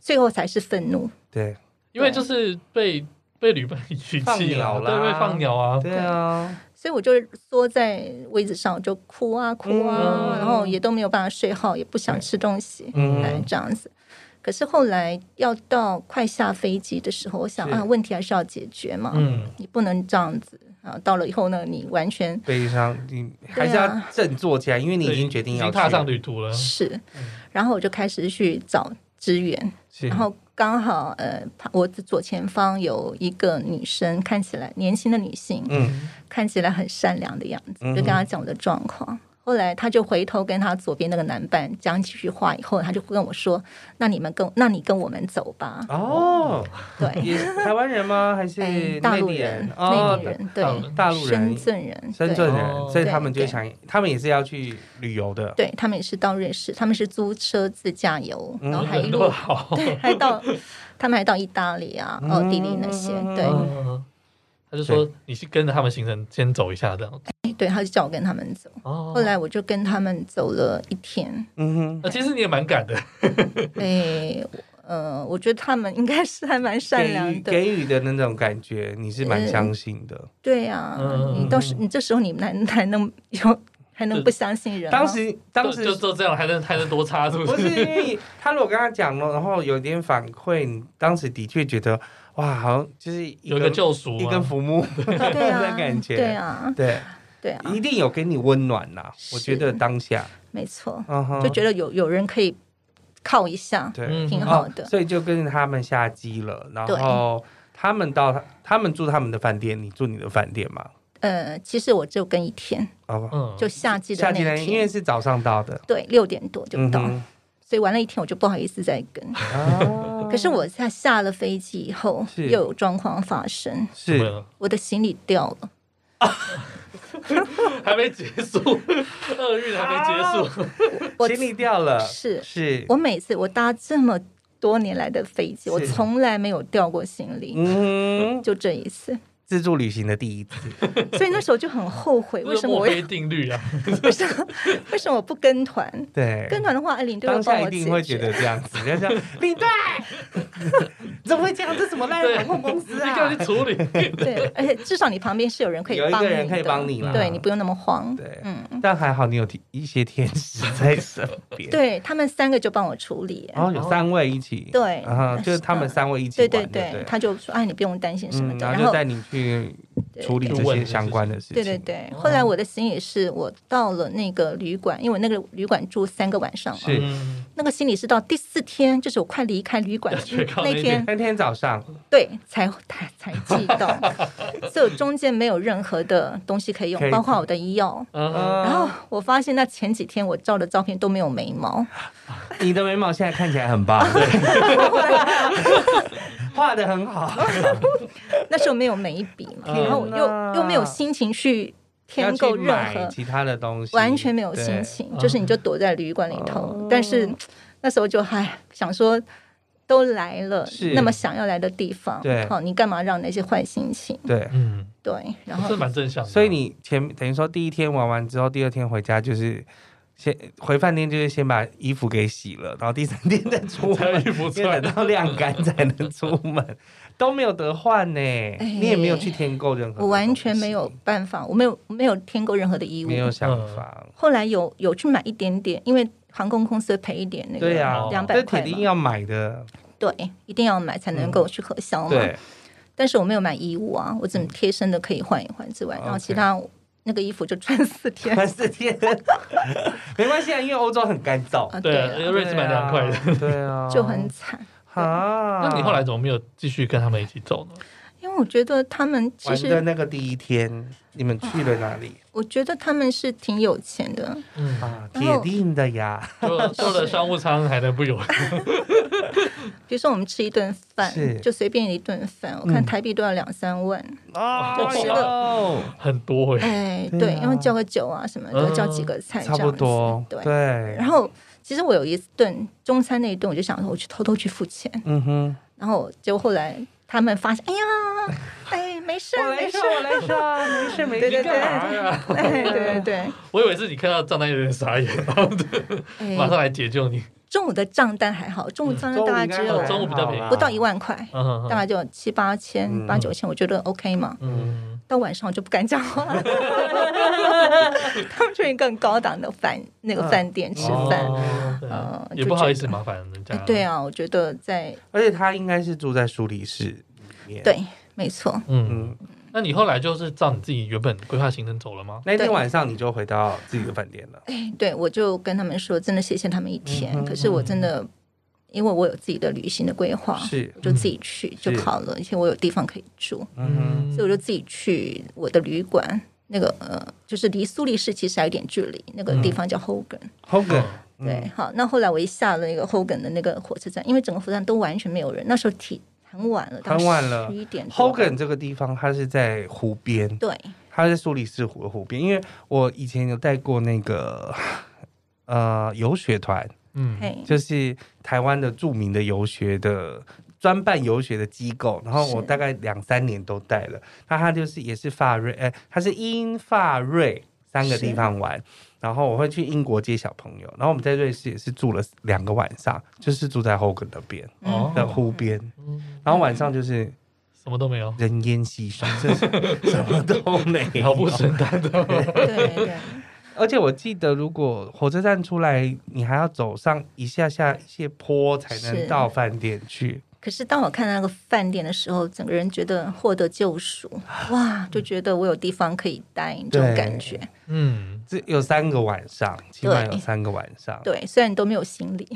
Speaker 1: 最后才是愤怒。
Speaker 2: 对，
Speaker 3: 因为就是被被旅伴遗弃了，对，被放鸟啊，
Speaker 2: 对啊，
Speaker 1: 所以我就缩在位置上，就哭啊哭啊，然后也都没有办法睡好，也不想吃东西，嗯，这样子。可是后来要到快下飞机的时候，我想啊，问题还是要解决嘛，嗯，你不能这样子。啊，到了以后呢，你完全
Speaker 2: 悲伤，你还是要振作起来，因为你已经决定要
Speaker 3: 踏上旅途了。
Speaker 1: 是，然后我就开始去找资源，然后刚好呃，我的左前方有一个女生，看起来年轻的女性，嗯，看起来很善良的样子，就跟她讲我的状况。后来他就回头跟他左边那个男伴讲几句话，以后他就跟我说：“那你们跟，那你跟我们走吧。”
Speaker 2: 哦，
Speaker 1: 对，[LAUGHS]
Speaker 2: 台湾人吗？还是
Speaker 1: 大陆人？内地人，对，
Speaker 2: 大陆人，
Speaker 1: 深圳人，
Speaker 2: 深圳人，所以他们就想，他们也是要去旅游的。
Speaker 1: 对，他们也是到瑞士，他们是租车自驾游，然后还 [LAUGHS] 一路，对，还到他们还到意大利啊、奥地利那些，对。
Speaker 3: 他就说：“你去跟着他们行程先走一下，这样子。”
Speaker 1: 对，他就叫我跟他们走。后来我就跟他们走了一天。嗯
Speaker 3: 哼，那其实你也蛮赶的。[LAUGHS]
Speaker 1: 哎，呃，我觉得他们应该是还蛮善良的，
Speaker 2: 给予的那种感觉，你是蛮相信的。
Speaker 1: 对呀，你到时你这时候你还还能有还能不相信人？
Speaker 2: 当时当时
Speaker 3: 就做这样，还能还能多差，是不是？
Speaker 2: 不是因为他如果跟他讲了，然后有点反馈，你当时的确觉得。哇，好像就是
Speaker 3: 有一个救赎，
Speaker 2: 一根浮木 [LAUGHS] 的感觉，
Speaker 1: 对啊，
Speaker 2: 对。
Speaker 1: 对啊，
Speaker 2: 一定有给你温暖呐。我觉得当下。
Speaker 1: 没错，就觉得有有人可以靠一下，对，挺好的。
Speaker 2: 所以就跟着他们下机了，然后他们到他们住他们的饭店，你住你的饭店嘛？
Speaker 1: 呃，其实我就跟一天，哦，就夏季的那天，
Speaker 2: 因为是早上到的，
Speaker 1: 对，六点多就到。所以玩了一天，我就不好意思再跟。可是我在下了飞机以后，又有状况发生。
Speaker 2: 是，
Speaker 1: 我的行李掉了，[LAUGHS]
Speaker 3: 还没结束，厄运还没结束，
Speaker 2: 行李掉了。
Speaker 1: 是。
Speaker 2: 是，
Speaker 1: 我每次我搭这么多年来的飞机，我从来没有掉过行李，嗯，就这一次。
Speaker 2: 自助旅行的第一次，[LAUGHS]
Speaker 1: 所以那时候就很后悔，为什么我
Speaker 3: 没定律啊？[LAUGHS]
Speaker 1: 为什么为什么我不跟团？
Speaker 2: 对，
Speaker 1: 跟团的话，领队
Speaker 2: 当下一定会觉得这样子，就这样 [LAUGHS] 领队怎么会这样？这什么烂航空公司啊？
Speaker 3: 你赶紧处理。
Speaker 1: 对，而且至少你旁边是有人可以帮你，
Speaker 2: 有一个人可以帮你了，
Speaker 1: 对你不用那么慌。
Speaker 2: 对，嗯，但还好你有一些天使在身边，
Speaker 1: 对他们三个就帮我处理。
Speaker 2: 然后有三位一起，
Speaker 1: 对，
Speaker 2: 然后就是他们三位一起，
Speaker 1: 对对对，他就说：“哎，你不用担心什么的。”
Speaker 2: 然后就带你去。这个处理这些相关的事情。
Speaker 1: 对对对，后来我的行李是我到了那个旅馆，因为我那个旅馆住三个晚上嘛。是。那个行李是到第四天，就是我快离开旅馆那天，
Speaker 2: 那天早上，
Speaker 1: 对，才才才寄到，所以中间没有任何的东西可以用，包括我的医药。然后我发现那前几天我照的照片都没有眉毛。[LAUGHS]
Speaker 2: 你的眉毛现在看起来很棒。[LAUGHS] 画的很好，[LAUGHS]
Speaker 1: 那时候没有眉笔嘛，然后又又没有心情去添购任何
Speaker 2: 其他的东西，
Speaker 1: 完全没有心情，就是你就躲在旅馆里头。但是那时候就还想说，都来了，那么想要来的地方，对，好，你干嘛让那些坏心情？
Speaker 2: 对，嗯，
Speaker 1: 对，然后
Speaker 3: 是蛮正向的。
Speaker 2: 所以你前等于说第一天玩完之后，第二天回家就是。先回饭店就是先把衣服给洗了，然后第三天再出门，[LAUGHS] 等到晾干才能出门，都没有得换呢。你也没有去添购任何，
Speaker 1: 我完全没有办法，我没有没有添购任何的衣物，
Speaker 2: 没有想法。
Speaker 1: 后来有有去买一点点，因为航空公司赔一点那个，对呀，两百块，
Speaker 2: 这铁定要买的，
Speaker 1: 对，一定要买才能够去核销嘛。对，但是我没有买衣物啊，我只贴身的可以换一换之外，然后其他。那个衣服就穿四天，
Speaker 2: 穿四天，[LAUGHS] 没关系啊，因为欧洲很干燥，
Speaker 3: 对，瑞士蛮凉快的，
Speaker 2: 对啊，
Speaker 1: 就很惨。
Speaker 3: 啊，那你后来怎么没有继续跟他们一起走呢？
Speaker 1: 因为我觉得他们其实
Speaker 2: 的那个第一天，你们去了哪里？
Speaker 1: 我觉得他们是挺有钱的，
Speaker 2: 嗯。啊，铁定的呀，
Speaker 3: 坐坐了商务舱还能不有？[LAUGHS]
Speaker 1: 比如说我们吃一顿饭，就随便一顿饭，我看台币都要两三万。啊，就吃了
Speaker 3: 很多
Speaker 1: 哎，对，因为叫个酒啊什么的，叫几个菜，
Speaker 2: 差不多，
Speaker 1: 对。
Speaker 2: 对。
Speaker 1: 然后其实我有一顿中餐那一顿，我就想说我去偷偷去付钱，嗯哼，然后结果后来。他们发现，哎呀，哎，没事，
Speaker 2: 没事，我来说，没事，没事，
Speaker 1: 对对对，对对对，
Speaker 3: 我以为是你看到账单有点傻眼，然后马上来解救你。
Speaker 1: 中午的账单还好，中午账单大概只有
Speaker 3: 中午比较便宜，
Speaker 1: 不到一万块，大概就七八千、八九千，我觉得 OK 嘛。到晚上我就不敢讲话了，[LAUGHS] 他们去更高档的饭那个饭店吃饭，
Speaker 3: 呃，也不好意思麻烦人家。
Speaker 1: 对啊，我觉得在，
Speaker 2: 而且他应该是住在苏黎世里面。
Speaker 1: 对，没错。
Speaker 3: 嗯。那你后来就是照你自己原本规划行程走了吗？
Speaker 2: 那天晚上你就回到自己的饭店了。
Speaker 1: 哎，对，我就跟他们说，真的谢谢他们一天。可是我真的，因为我有自己的旅行的规划，是，我就自己去就好了，而且我有地方可以住，嗯，所以我就自己去我的旅馆，那个呃，就是离苏黎世其实还有点距离，那个地方叫 Hogan。
Speaker 2: Hogan，
Speaker 1: 对，好，那后来我一下了那个 Hogan 的那个火车站，因为整个火车站都完全没有人，那时候挺。很晚了，
Speaker 2: 很晚了。十一点。Hogan 这个地方，它是在湖边，
Speaker 1: 对，
Speaker 2: 它在苏黎世湖的湖边。因为我以前有带过那个呃游学团，嗯，就是台湾的著名的游学的专办游学的机构，然后我大概两三年都带了。那他就是也是法瑞，哎，他是英法瑞三个地方玩。然后我会去英国接小朋友，然后我们在瑞士也是住了两个晚上，就是住在 Hogan 那边的湖边，然后晚上就是
Speaker 3: 什么都没有，
Speaker 2: 人烟稀少，就是什么都没有，[LAUGHS]
Speaker 3: 好不简单的。
Speaker 1: 对对，
Speaker 2: 而且我记得，如果火车站出来，你还要走上一下下一些坡才能到饭店去。
Speaker 1: 可是当我看到那个饭店的时候，整个人觉得获得救赎，哇，就觉得我有地方可以待，这种感觉。
Speaker 2: 嗯，这有三个晚上，起码有三个晚上。
Speaker 1: 对，虽然都没有行李，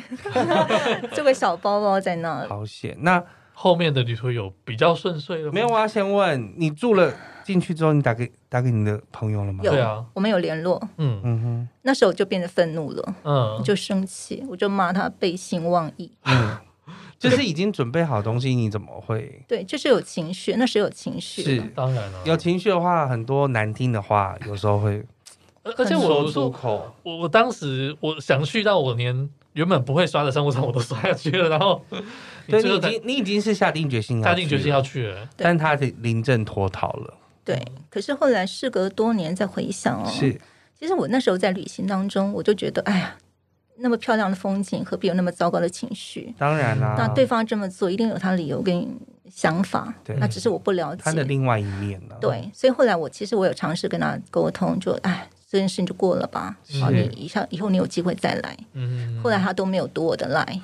Speaker 1: [LAUGHS] 这个小包包在那里。
Speaker 2: 好险！那
Speaker 3: 后面的旅途有比较顺遂了吗？
Speaker 2: 没有，我要先问你住了进去之后，你打给打给你的朋友了吗？
Speaker 1: 有啊，我们有联络。嗯嗯哼，那时候我就变得愤怒了，嗯，就生气，我就骂他背信忘义。嗯。[LAUGHS]
Speaker 2: 就是已经准备好东西，你怎么会？
Speaker 1: 对，就是有情绪，那时候有情绪。
Speaker 2: 是，
Speaker 3: 当然了。
Speaker 2: 有情绪的话，很多难听的话，有时候会。
Speaker 3: 而且我说出口，我我当时我想去到我连原本不会刷的商务舱我都刷下去了，然后，[LAUGHS]
Speaker 2: 对，你已经你已经是下定决心
Speaker 3: 下定决心要去了，
Speaker 2: 但他临阵脱逃了。
Speaker 1: 对，可是后来事隔多年再回想哦，是，其实我那时候在旅行当中，我就觉得，哎呀。那么漂亮的风景，何必有那么糟糕的情绪？
Speaker 2: 当然啦、啊，
Speaker 1: 那对方这么做，一定有他的理由跟想法。对，那只是我不了解
Speaker 2: 他的另外一面了。
Speaker 1: 对，所以后来我其实我有尝试跟他沟通，就哎，这件事情就过了吧。好，你以后以后你有机会再来。嗯。后来他都没有读我的来，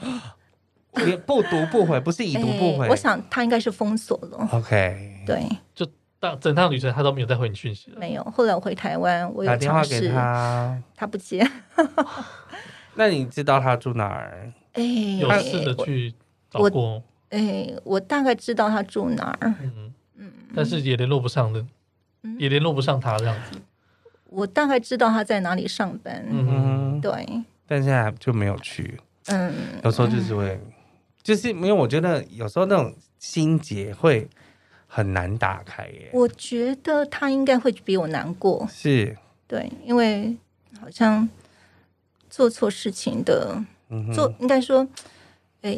Speaker 2: 也不读不回，不是已读不回。
Speaker 1: 我想他应该是封锁了。
Speaker 2: OK。
Speaker 1: 对，
Speaker 3: 就当整趟旅程他都没有再回你讯息了。
Speaker 1: 没有。后来我回台湾，我有
Speaker 2: 打电话给他，
Speaker 1: 他不接。[LAUGHS]
Speaker 2: 那你知道他住哪儿？
Speaker 1: 哎，
Speaker 3: 有试着去找过。
Speaker 1: 哎，我大概知道他住哪儿。
Speaker 3: 嗯嗯，但是也联络不上的，也联络不上他这样子。
Speaker 1: 我大概知道他在哪里上班。嗯，对。
Speaker 2: 但现在就没有去。嗯，有时候就是会，就是因为我觉得有时候那种心结会很难打开耶。
Speaker 1: 我觉得他应该会比我难过。
Speaker 2: 是。
Speaker 1: 对，因为好像。做错事情的，做应该说，哎，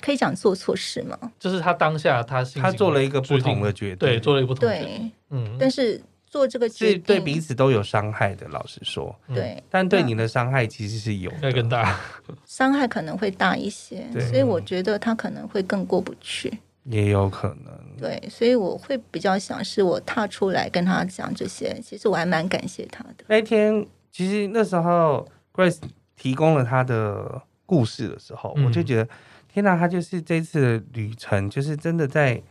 Speaker 1: 可以讲做错事吗？
Speaker 3: 就是他当下他
Speaker 2: 他做了一个不同的决定，
Speaker 3: 对，做了一个不同的决
Speaker 1: 定。嗯，但是做这个决定
Speaker 2: 对彼此都有伤害的，老实说，
Speaker 1: 对。
Speaker 2: 但对你的伤害其实是有的，
Speaker 3: 更大，
Speaker 1: 伤害可能会大一些，所以我觉得他可能会更过不去，
Speaker 2: 也有可能。
Speaker 1: 对，所以我会比较想是我踏出来跟他讲这些，其实我还蛮感谢他的。
Speaker 2: 那天其实那时候。Grace 提供了他的故事的时候，嗯、我就觉得天哪，他就是这次的旅程，就是真的在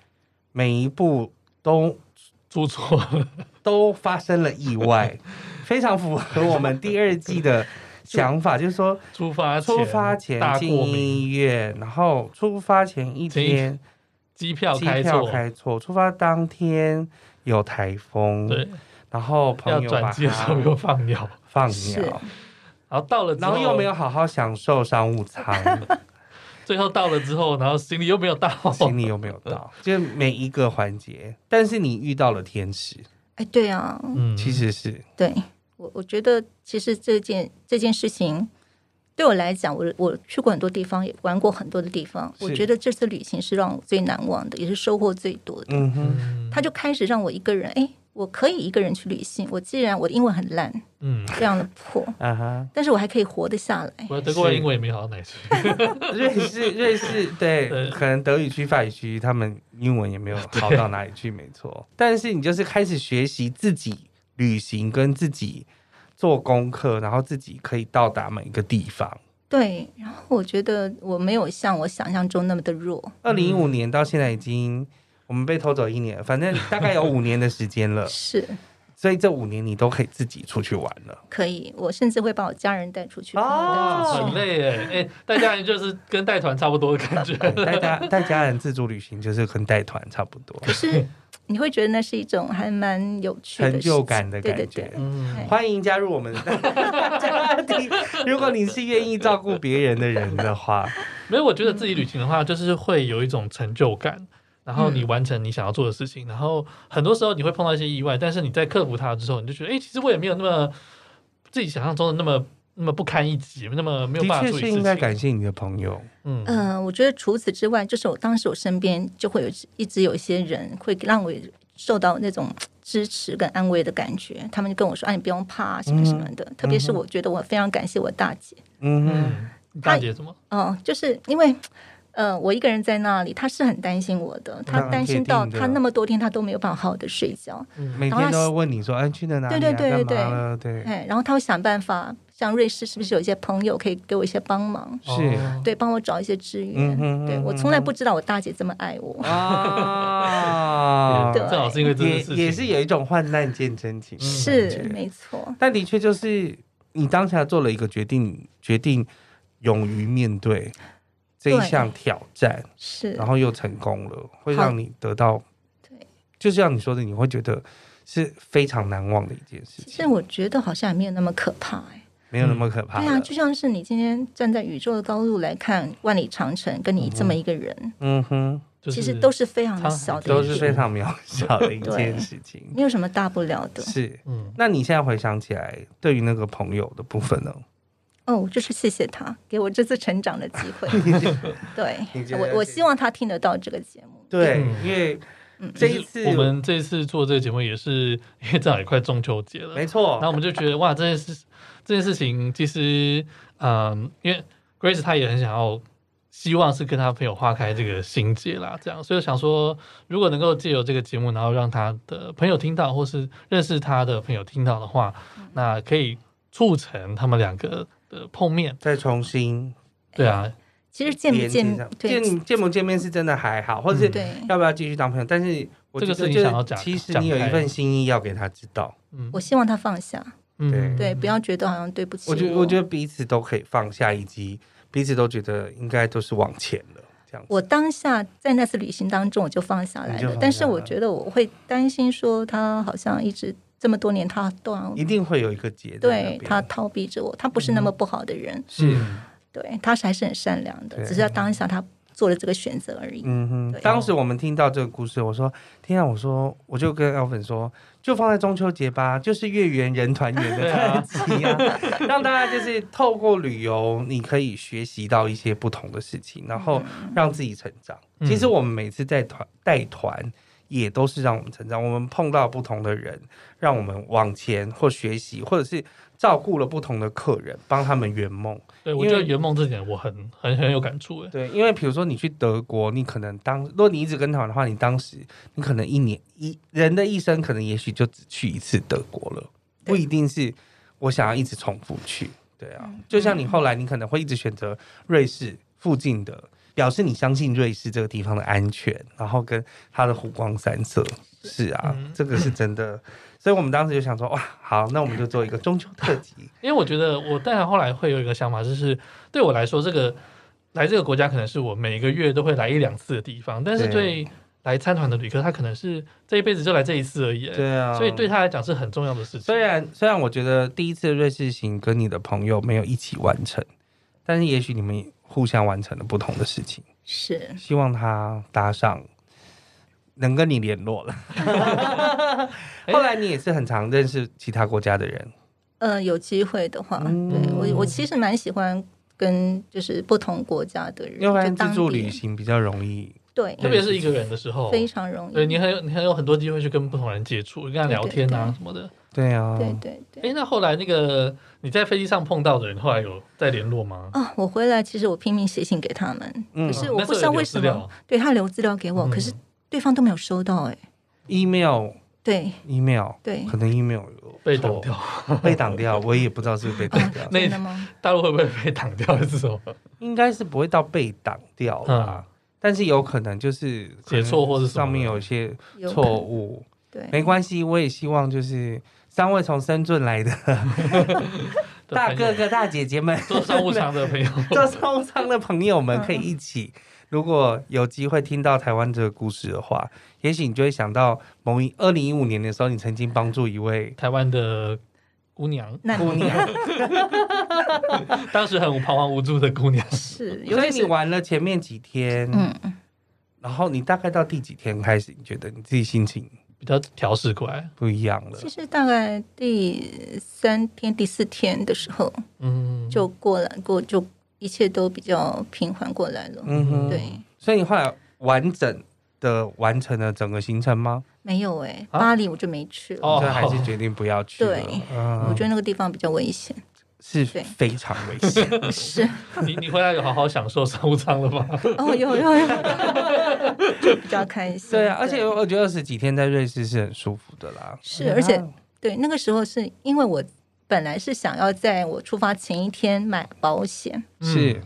Speaker 2: 每一步都
Speaker 3: 做错了，
Speaker 2: 都发生了意外，[LAUGHS] 非常符合我们第二季的想法，就是说
Speaker 3: 出发
Speaker 2: 出发前进医院，然后出发前一天
Speaker 3: 机票机票
Speaker 2: 开错，出发当天有台风，
Speaker 3: 对，
Speaker 2: 然后朋友
Speaker 3: 转机的时候又放鸟。
Speaker 2: 放鸟，
Speaker 3: 然后到了，
Speaker 2: 然后又没有好好享受商务舱。[LAUGHS]
Speaker 3: 最后到了之后，然后行李又没有到，
Speaker 2: 行李又没有到，[LAUGHS] 就每一个环节。但是你遇到了天使，
Speaker 1: 哎，对啊，
Speaker 2: 嗯，其实是
Speaker 1: 对我，我觉得其实这件这件事情对我来讲，我我去过很多地方，也玩过很多的地方。我觉得这次旅行是让我最难忘的，也是收获最多的。嗯哼，他就开始让我一个人，哎。我可以一个人去旅行。我既然我的英文很烂，嗯，非常的破，啊哈，但是我还可以活得下来。
Speaker 3: 我德国英文也没好到哪去。[LAUGHS]
Speaker 2: 瑞士，瑞士，对，对可能德语区、法语区，他们英文也没有好到哪里去，没错。[LAUGHS] 但是你就是开始学习自己旅行，跟自己做功课，然后自己可以到达每一个地方。
Speaker 1: 对，然后我觉得我没有像我想象中那么的弱。
Speaker 2: 二零一五年到现在已经。我们被偷走一年，反正大概有五年的时间了。[LAUGHS]
Speaker 1: 是，
Speaker 2: 所以这五年你都可以自己出去玩了。
Speaker 1: 可以，我甚至会把我家人带出去。
Speaker 3: 哦，很累哎哎，带家人就是跟带团差不多的感觉。[LAUGHS]
Speaker 2: 带家带家人自助旅行就是跟带团差不多。
Speaker 1: 可是你会觉得那是一种还蛮有趣的
Speaker 2: 成就感的感觉。嗯，欢迎加入我们 [LAUGHS] 家庭。如果你是愿意照顾别人的人的话，
Speaker 3: 没有，我觉得自己旅行的话，就是会有一种成就感。然后你完成你想要做的事情，嗯、然后很多时候你会碰到一些意外，但是你在克服它之后，你就觉得，哎，其实我也没有那么自己想象中的那么那么不堪一击，那么没有办法处理事情。的确是应该
Speaker 2: 感谢你的朋友。
Speaker 1: 嗯嗯、呃，我觉得除此之外，就是我当时我身边就会有一直有一些人会让我受到那种支持跟安慰的感觉，他们就跟我说：“啊，你不用怕，什么什么的。嗯”特别是我觉得我非常感谢我大姐。
Speaker 3: 嗯嗯，大姐怎么？
Speaker 1: 嗯，就是因为。呃，我一个人在那里，他是很担心我的，他担心到他那么多天他都没有办法好好的睡觉，
Speaker 2: 每天都会问你说，哎，去哪里？
Speaker 1: 对对对对对，
Speaker 2: 对，
Speaker 1: 然后他会想办法，像瑞士是不是有一些朋友可以给我一些帮忙？
Speaker 2: 是，对，
Speaker 1: 帮我找一些资源。对，我从来不知道我大姐这么爱我
Speaker 3: 啊，[LAUGHS] 正好是因为这
Speaker 2: 也也是有一种患难见真情，
Speaker 1: 是没错。
Speaker 2: 但的确就是你当下做了一个决定，决定勇于面对。[LAUGHS] 这一项挑战
Speaker 1: 是，
Speaker 2: 然后又成功了，会让你得到，对，就像你说的，你会觉得是非常难忘的一件事情。
Speaker 1: 其实我觉得好像也没有那么可怕，哎，
Speaker 2: 没有那么可怕。
Speaker 1: 对啊，就像是你今天站在宇宙的高度来看万里长城，跟你这么一个人，嗯哼，其实都是非常小的，
Speaker 2: 都是非常渺小的一件事情，
Speaker 1: 没有什么大不了的。
Speaker 2: 是，嗯，那你现在回想起来，对于那个朋友的部分呢？
Speaker 1: 哦，就是谢谢他给我这次成长的机会。[LAUGHS] 对，我我希望他听得到这个节目。
Speaker 2: 对，因为这一次
Speaker 3: 我们这一次做这个节目也是因为正好也快中秋节了，
Speaker 2: 没错。
Speaker 3: 然后我们就觉得哇，这件事这件事情其实，嗯，因为 Grace 她也很想要，希望是跟她朋友化开这个心结啦，这样，所以我想说，如果能够借由这个节目，然后让她的朋友听到，或是认识她的朋友听到的话，那可以促成他们两个。碰面。
Speaker 2: 再重新，
Speaker 3: 对啊，
Speaker 1: 其实见不见
Speaker 2: 见见不见面是真的还好，或者是要不要继续当朋友？但是我觉得就其实你有一份心意要给他知道，
Speaker 1: 嗯，我希望他放下，对。对，不要觉得好像对不起。
Speaker 2: 我觉得我。觉得彼此都可以放下，以及彼此都觉得应该都是往前了。这样，
Speaker 1: 我当下在那次旅行当中我就放下来了，但是我觉得我会担心说他好像一直。这么多年，他都
Speaker 2: 一定会有一个结。
Speaker 1: 对，他逃避着我，他不是那么不好的人。是，对，他是还是很善良的，只是要当下他做了这个选择而已。嗯哼。
Speaker 2: 当时我们听到这个故事，我说：“天啊！”我说，我就跟 Alvin 说，就放在中秋节吧，就是月圆人团圆的特辑啊，[LAUGHS] 让大家就是透过旅游，你可以学习到一些不同的事情，然后让自己成长。其实我们每次在团带团。也都是让我们成长。我们碰到不同的人，让我们往前或学习，或者是照顾了不同的客人，帮他们圆梦。
Speaker 3: 对，我觉得圆梦这点我很很很有感触
Speaker 2: 诶。对，因为比如说你去德国，你可能当如果你一直跟团的话，你当时你可能一年一人的一生，可能也许就只去一次德国了，不一定是我想要一直重复去。对啊，就像你后来你可能会一直选择瑞士附近的表示你相信瑞士这个地方的安全，然后跟它的湖光山色。是啊，嗯、这个是真的。[LAUGHS] 所以我们当时就想说，哇，好，那我们就做一个中秋特辑。[LAUGHS]
Speaker 3: 因为我觉得，我当然后来会有一个想法，就是对我来说，这个来这个国家可能是我每个月都会来一两次的地方，但是对来参团的旅客，他可能是这一辈子就来这一次而已。
Speaker 2: 对啊，
Speaker 3: 所以对他来讲是很重要的事情。
Speaker 2: 虽然虽然我觉得第一次瑞士行跟你的朋友没有一起完成，但是也许你们互相完成了不同的事情。
Speaker 1: 是，
Speaker 2: 希望他搭上。能跟你联络了，[LAUGHS] 后来你也是很常认识其他国家的人。
Speaker 1: 呃，有机会的话，嗯、对我我其实蛮喜欢跟就是不同国家的人，
Speaker 2: 要不然自助旅行比较容易，
Speaker 1: 对，
Speaker 3: 特别是一个人的时候
Speaker 1: 非常容易。
Speaker 3: 对，你还有你还有很多机会去跟不同人接触，跟他聊天啊什么的。
Speaker 2: 对啊，
Speaker 1: 对对对。
Speaker 3: 哎，那后来那个你在飞机上碰到的人，后来有再联络吗？
Speaker 1: 啊，我回来其实我拼命写信给他们，嗯、可是我不知道为什么，对他留资料给我，嗯、可是。对方都没有收到哎
Speaker 2: ，email
Speaker 1: 对
Speaker 2: email
Speaker 1: 对，
Speaker 2: 可能 email 有
Speaker 3: 被挡掉，
Speaker 2: 被挡掉，我也不知道是被挡掉。[LAUGHS]
Speaker 1: 那吗？
Speaker 3: 大陆会不会被挡掉？是什么？
Speaker 2: 应该是不会到被挡掉吧，但是有可能就是
Speaker 3: 写错，或者
Speaker 2: 上面有一些错误。
Speaker 1: 对，
Speaker 2: 没关系，我也希望就是三位从深圳来的 [LAUGHS] 大哥哥大姐姐们，
Speaker 3: 做商务舱的朋友，[LAUGHS]
Speaker 2: 做商务舱的朋友们可以一起。如果有机会听到台湾这个故事的话，也许你就会想到某一二零一五年的时候，你曾经帮助一位
Speaker 3: 台湾的姑娘，
Speaker 2: 姑娘，[LAUGHS]
Speaker 3: 当时很彷徨无助的姑娘。
Speaker 1: 是，[LAUGHS]
Speaker 2: 所以你玩了前面几天，嗯，然后你大概到第几天开始，你觉得你自己心情
Speaker 3: 比较调试过来，
Speaker 2: 不一样了？
Speaker 1: 其实大概第三天、第四天的时候，嗯，就过来，过就。一切都比较平缓过来了，嗯哼，对。
Speaker 2: 所以你后来完整的完成了整个行程吗？
Speaker 1: 没有哎、欸，巴黎我就没去了，
Speaker 2: 哦，还是决定不要去了。
Speaker 1: 对，嗯、我觉得那个地方比较危险，
Speaker 2: 是非常危险。
Speaker 1: 是
Speaker 3: 你你回来有好好享受商务舱了吗？
Speaker 1: 哦，有有有，就比较开心。
Speaker 2: 对啊，而且我觉得二十几天在瑞士是很舒服的啦。
Speaker 1: 是，而且对那个时候是因为我。本来是想要在我出发前一天买保险，
Speaker 2: 是，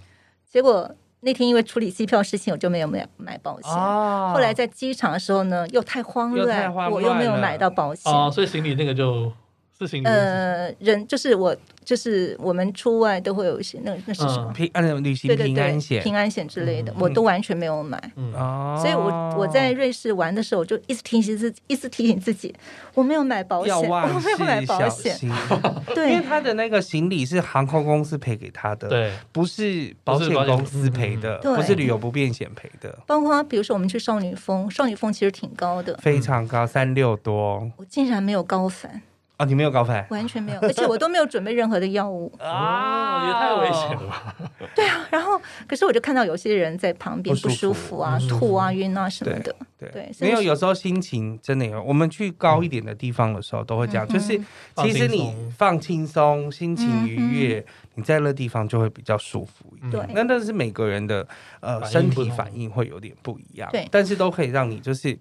Speaker 1: 结果那天因为处理机票事情，我就没有买买保险。哦，后来在机场的时候呢，又太慌乱，我又没有买到保险。
Speaker 3: 哦，所以行李那个就。事情
Speaker 1: 呃，人就是我，就是我们出外都会有一些那那是什么？
Speaker 2: 平呃旅行平安险、
Speaker 1: 平安险之类的，我都完全没有买。哦，所以我我在瑞士玩的时候，我就一直提醒自己，一直提醒自己，我没有买保险，[LAUGHS] 我没有买保险。[LAUGHS] 对，
Speaker 2: 因为他的那个行李是航空公司赔给他的，对，不是保险公司赔的，不是旅游不便险赔的。
Speaker 1: 包括比如说我们去少女峰，少女峰其实挺高的，
Speaker 2: 非常高，三六多，
Speaker 1: 我竟然没有高反。
Speaker 2: 啊，你没有高反，
Speaker 1: 完全没有，而且我都没有准备任何的药物
Speaker 3: 啊，[LAUGHS] 也太危险了吧？[LAUGHS]
Speaker 1: 对啊，然后可是我就看到有些人在旁边不舒服啊、吐啊、晕啊什么的。对，
Speaker 2: 没有，有时候心情真的有。我们去高一点的地方的时候，都会这样，就是其实你放轻松，心情愉悦，你在那地方就会比较舒服一点。对，那但是每个人的呃身体反应会有点不一样，对，但是都可以让你就是。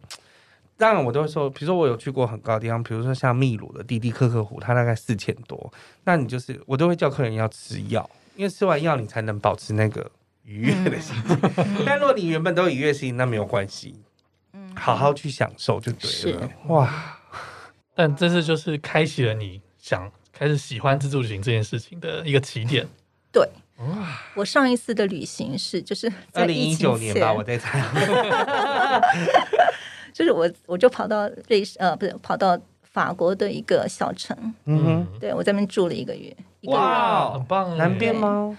Speaker 2: 当然，我都会说，比如说我有去过很高的地方，比如说像秘鲁的蒂蒂克克湖，它大概四千多。那你就是我都会叫客人要吃药，因为吃完药你才能保持那个愉悦的心情。嗯、[LAUGHS] 但如果你原本都有愉悦心，那没有关系，好好去享受就对了。哇！
Speaker 3: 但这次就是开启了你想开始喜欢自助旅行这件事情的一个起点。
Speaker 1: 对，哇！我上一次的旅行是就是二零一九
Speaker 2: 年吧，我在猜。[LAUGHS]
Speaker 1: 就是我，我就跑到瑞士，呃，不是跑到法国的一个小城，嗯哼，对我在那边住了一个月，一个月，
Speaker 3: 哇，很棒，
Speaker 2: 南边吗？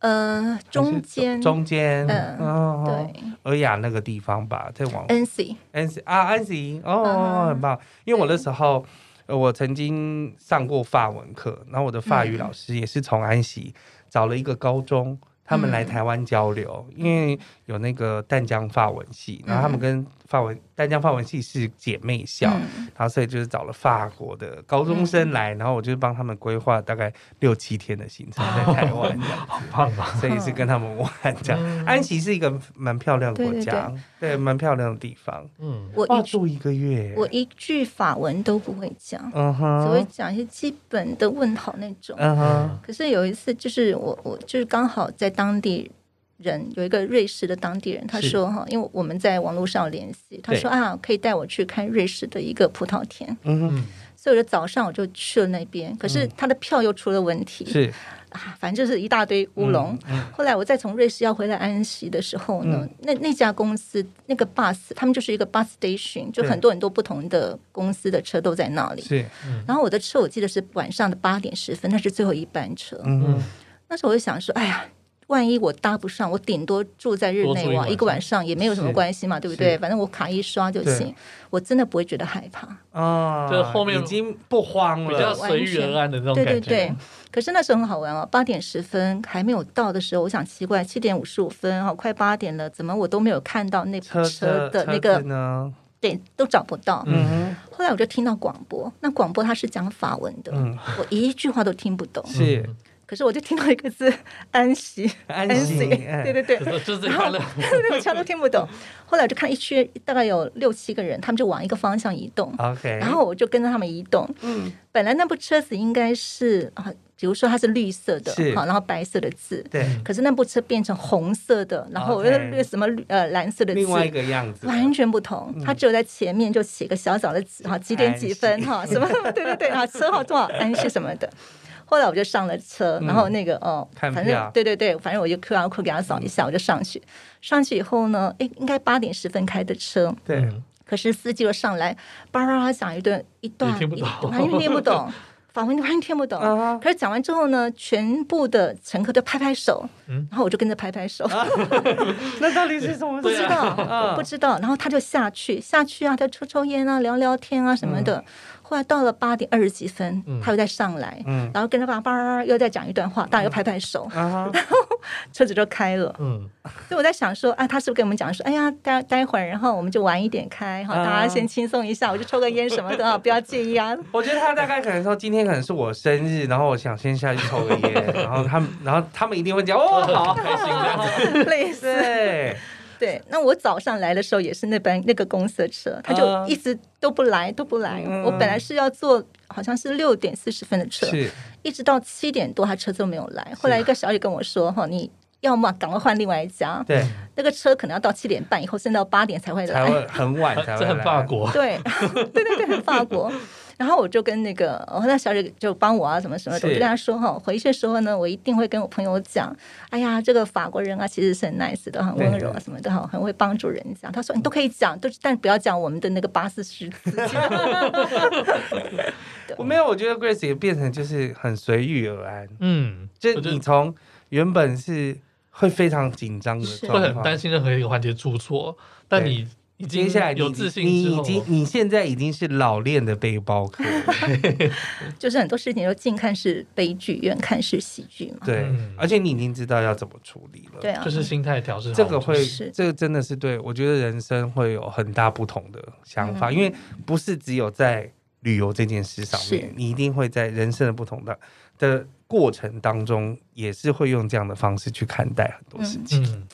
Speaker 1: 呃，中间，
Speaker 2: 中间，嗯，对，尔雅那个地方吧，在往
Speaker 1: 安息，
Speaker 2: 安息啊，安息，哦，很棒，因为我那时候，呃，我曾经上过法文课，然后我的法语老师也是从安息找了一个高中。他们来台湾交流，嗯、因为有那个淡江法文系，然后他们跟法文淡江法文系是姐妹校，嗯、然后所以就是找了法国的高中生来，嗯、然后我就帮他们规划大概六七天的行程在台湾，
Speaker 3: 哦、[LAUGHS] 好棒啊！
Speaker 2: 所以是跟他们玩这样。嗯、安息是一个蛮漂亮的国家，对，对，对，对，蛮漂亮的地方。嗯，我一住一个月，
Speaker 1: 我一句法文都不会讲，嗯哼，只会讲一些基本的问好那种。嗯哼，可是有一次就是我我就是刚好在当地。人，有一个瑞士的当地人，他说哈，因为我们在网络上联系，他说啊，可以带我去看瑞士的一个葡萄田。嗯，所以我就早上我就去了那边，可是他的票又出了问题。是。啊，反正就是一大堆乌龙。嗯嗯、后来我再从瑞士要回来安息的时候呢，嗯、那那家公司那个 bus，他们就是一个 bus station，就很多很多不同的公司的车都在那里。是，嗯、然后我的车我记得是晚上的八点十分，那是最后一班车。嗯哼，那时候我就想说，哎呀。万一我搭不上，我顶多住在日内瓦一个晚上也没有什么关系嘛，对不对？反正我卡一刷就行，我真的不会觉得害怕
Speaker 2: 啊。就后面已经不慌了，
Speaker 3: 比较随遇而安的那种感觉。
Speaker 1: 对对对。可是那时候很好玩哦，八点十分还没有到的时候，我想奇怪，七点五十五分哦，快八点了，怎么我都没有看到那部车的那个呢？对，都找不到。嗯。后来我就听到广播，那广播它是讲法文的，我一句话都听不懂。是。可是我就听到一个字“ [LAUGHS] 安息”，安息，对对对，
Speaker 3: 就是快乐，
Speaker 1: 我全都听不懂。后来我就看一圈大概有六七个人，他们就往一个方向移动。OK，然后我就跟着他们移动。嗯，本来那部车子应该是啊，比如说它是绿色的，好，然后白色的字。对。可是那部车变成红色的，然后又什么呃蓝色的字，
Speaker 2: 另外一个样子，
Speaker 1: 完全不同。它只有在前面就写个小小的字，哈，几点几分哈，什么对对对啊，车号多少安息什么的。后来我就上了车，然后那个哦，反正对对对，反正我就 QR code 给他扫一下，我就上去。上去以后呢，哎，应该八点十分开的车，对。可是司机又上来，叭叭叭讲一顿一段，完全听不懂，[LAUGHS] 法文完全听不懂。可是讲完之后呢，全部的乘客都拍拍手，然后我就跟着拍拍手。[LAUGHS]
Speaker 2: 那到底是什么？
Speaker 1: 不知道，不知道。然后他就下去，下去啊，他抽抽烟啊，聊聊天啊什么的。后来到了八点二十几分，他又再上来，然后跟着叭叭又再讲一段话，大家又拍拍手，然后车子就开了。嗯，所以我在想说，啊，他是不是跟我们讲说，哎呀，待待会儿，然后我们就晚一点开，哈，大家先轻松一下，我就抽个烟什么的，不要介意啊。
Speaker 2: 我觉得他大概可能说，今天可能是我生日，然后我想先下去抽个烟，然后他们，然后他们一定会讲，哦，好开心
Speaker 1: 类似。对，那我早上来的时候也是那班那个公司的车，他就一直都不来，都不来。我本来是要坐好像是六点四十分的车，一直到七点多，他车都没有来。后来一个小姐跟我说：“哈，你要么赶快换另外一家。”对，[LAUGHS] 那个车可能要到七点半以后，甚至到八点才会来，
Speaker 2: 才会很晚 [LAUGHS] 才会来。
Speaker 3: 这很法国。[LAUGHS]
Speaker 1: 对，对对对，很法国。然后我就跟那个，哦，那小姐就帮我啊，什么什么的，我就跟她说哈，回去的时候呢，我一定会跟我朋友讲，哎呀，这个法国人啊，其实是很 nice 的，很温柔啊，什么的，哈，很会帮助人家。她说你都可以讲，都但不要讲我们的那个巴士时字。[LAUGHS]
Speaker 2: 我没有，我觉得 Grace 也变成就是很随遇而安，嗯，就你从原本是会非常紧张的，
Speaker 3: 会很担心任何一个环节出错，但你。你接下来有自信，
Speaker 2: 你已经你现在已经是老练的背包客，[LAUGHS]
Speaker 1: 就是很多事情都近看是悲剧，远看是喜剧嘛。
Speaker 2: 对，而且你已经知道要怎么处理了。
Speaker 1: 对啊，
Speaker 3: 就是心态调试。
Speaker 2: 这个会，这个真的是对我觉得人生会有很大不同的想法，因为不是只有在旅游这件事上面，你一定会在人生的不同的的过程当中，也是会用这样的方式去看待很多事情。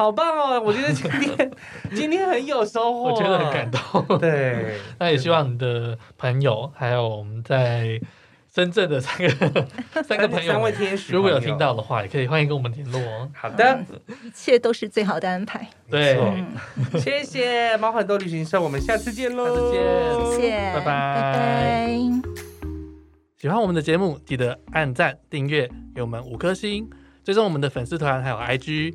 Speaker 2: 好棒哦！我觉得今天今天很有收获，
Speaker 3: 我觉得很感动。
Speaker 2: 对，
Speaker 3: 那也希望你的朋友，还有我们在深圳的三个 [LAUGHS] 三个朋友，
Speaker 2: 三位天使，
Speaker 3: 如果有听到的话，也可以欢迎跟我们联络哦。
Speaker 2: 好的，
Speaker 1: 一切都是最好的安排。
Speaker 3: 对，
Speaker 2: 谢谢猫很多旅行社，我们下次见喽！
Speaker 3: 下次见，
Speaker 1: 谢谢，
Speaker 3: 拜拜，
Speaker 1: 拜拜。
Speaker 3: 喜欢我们的节目，记得按赞、订阅，给我们五颗星，追踪我们的粉丝团还有 IG。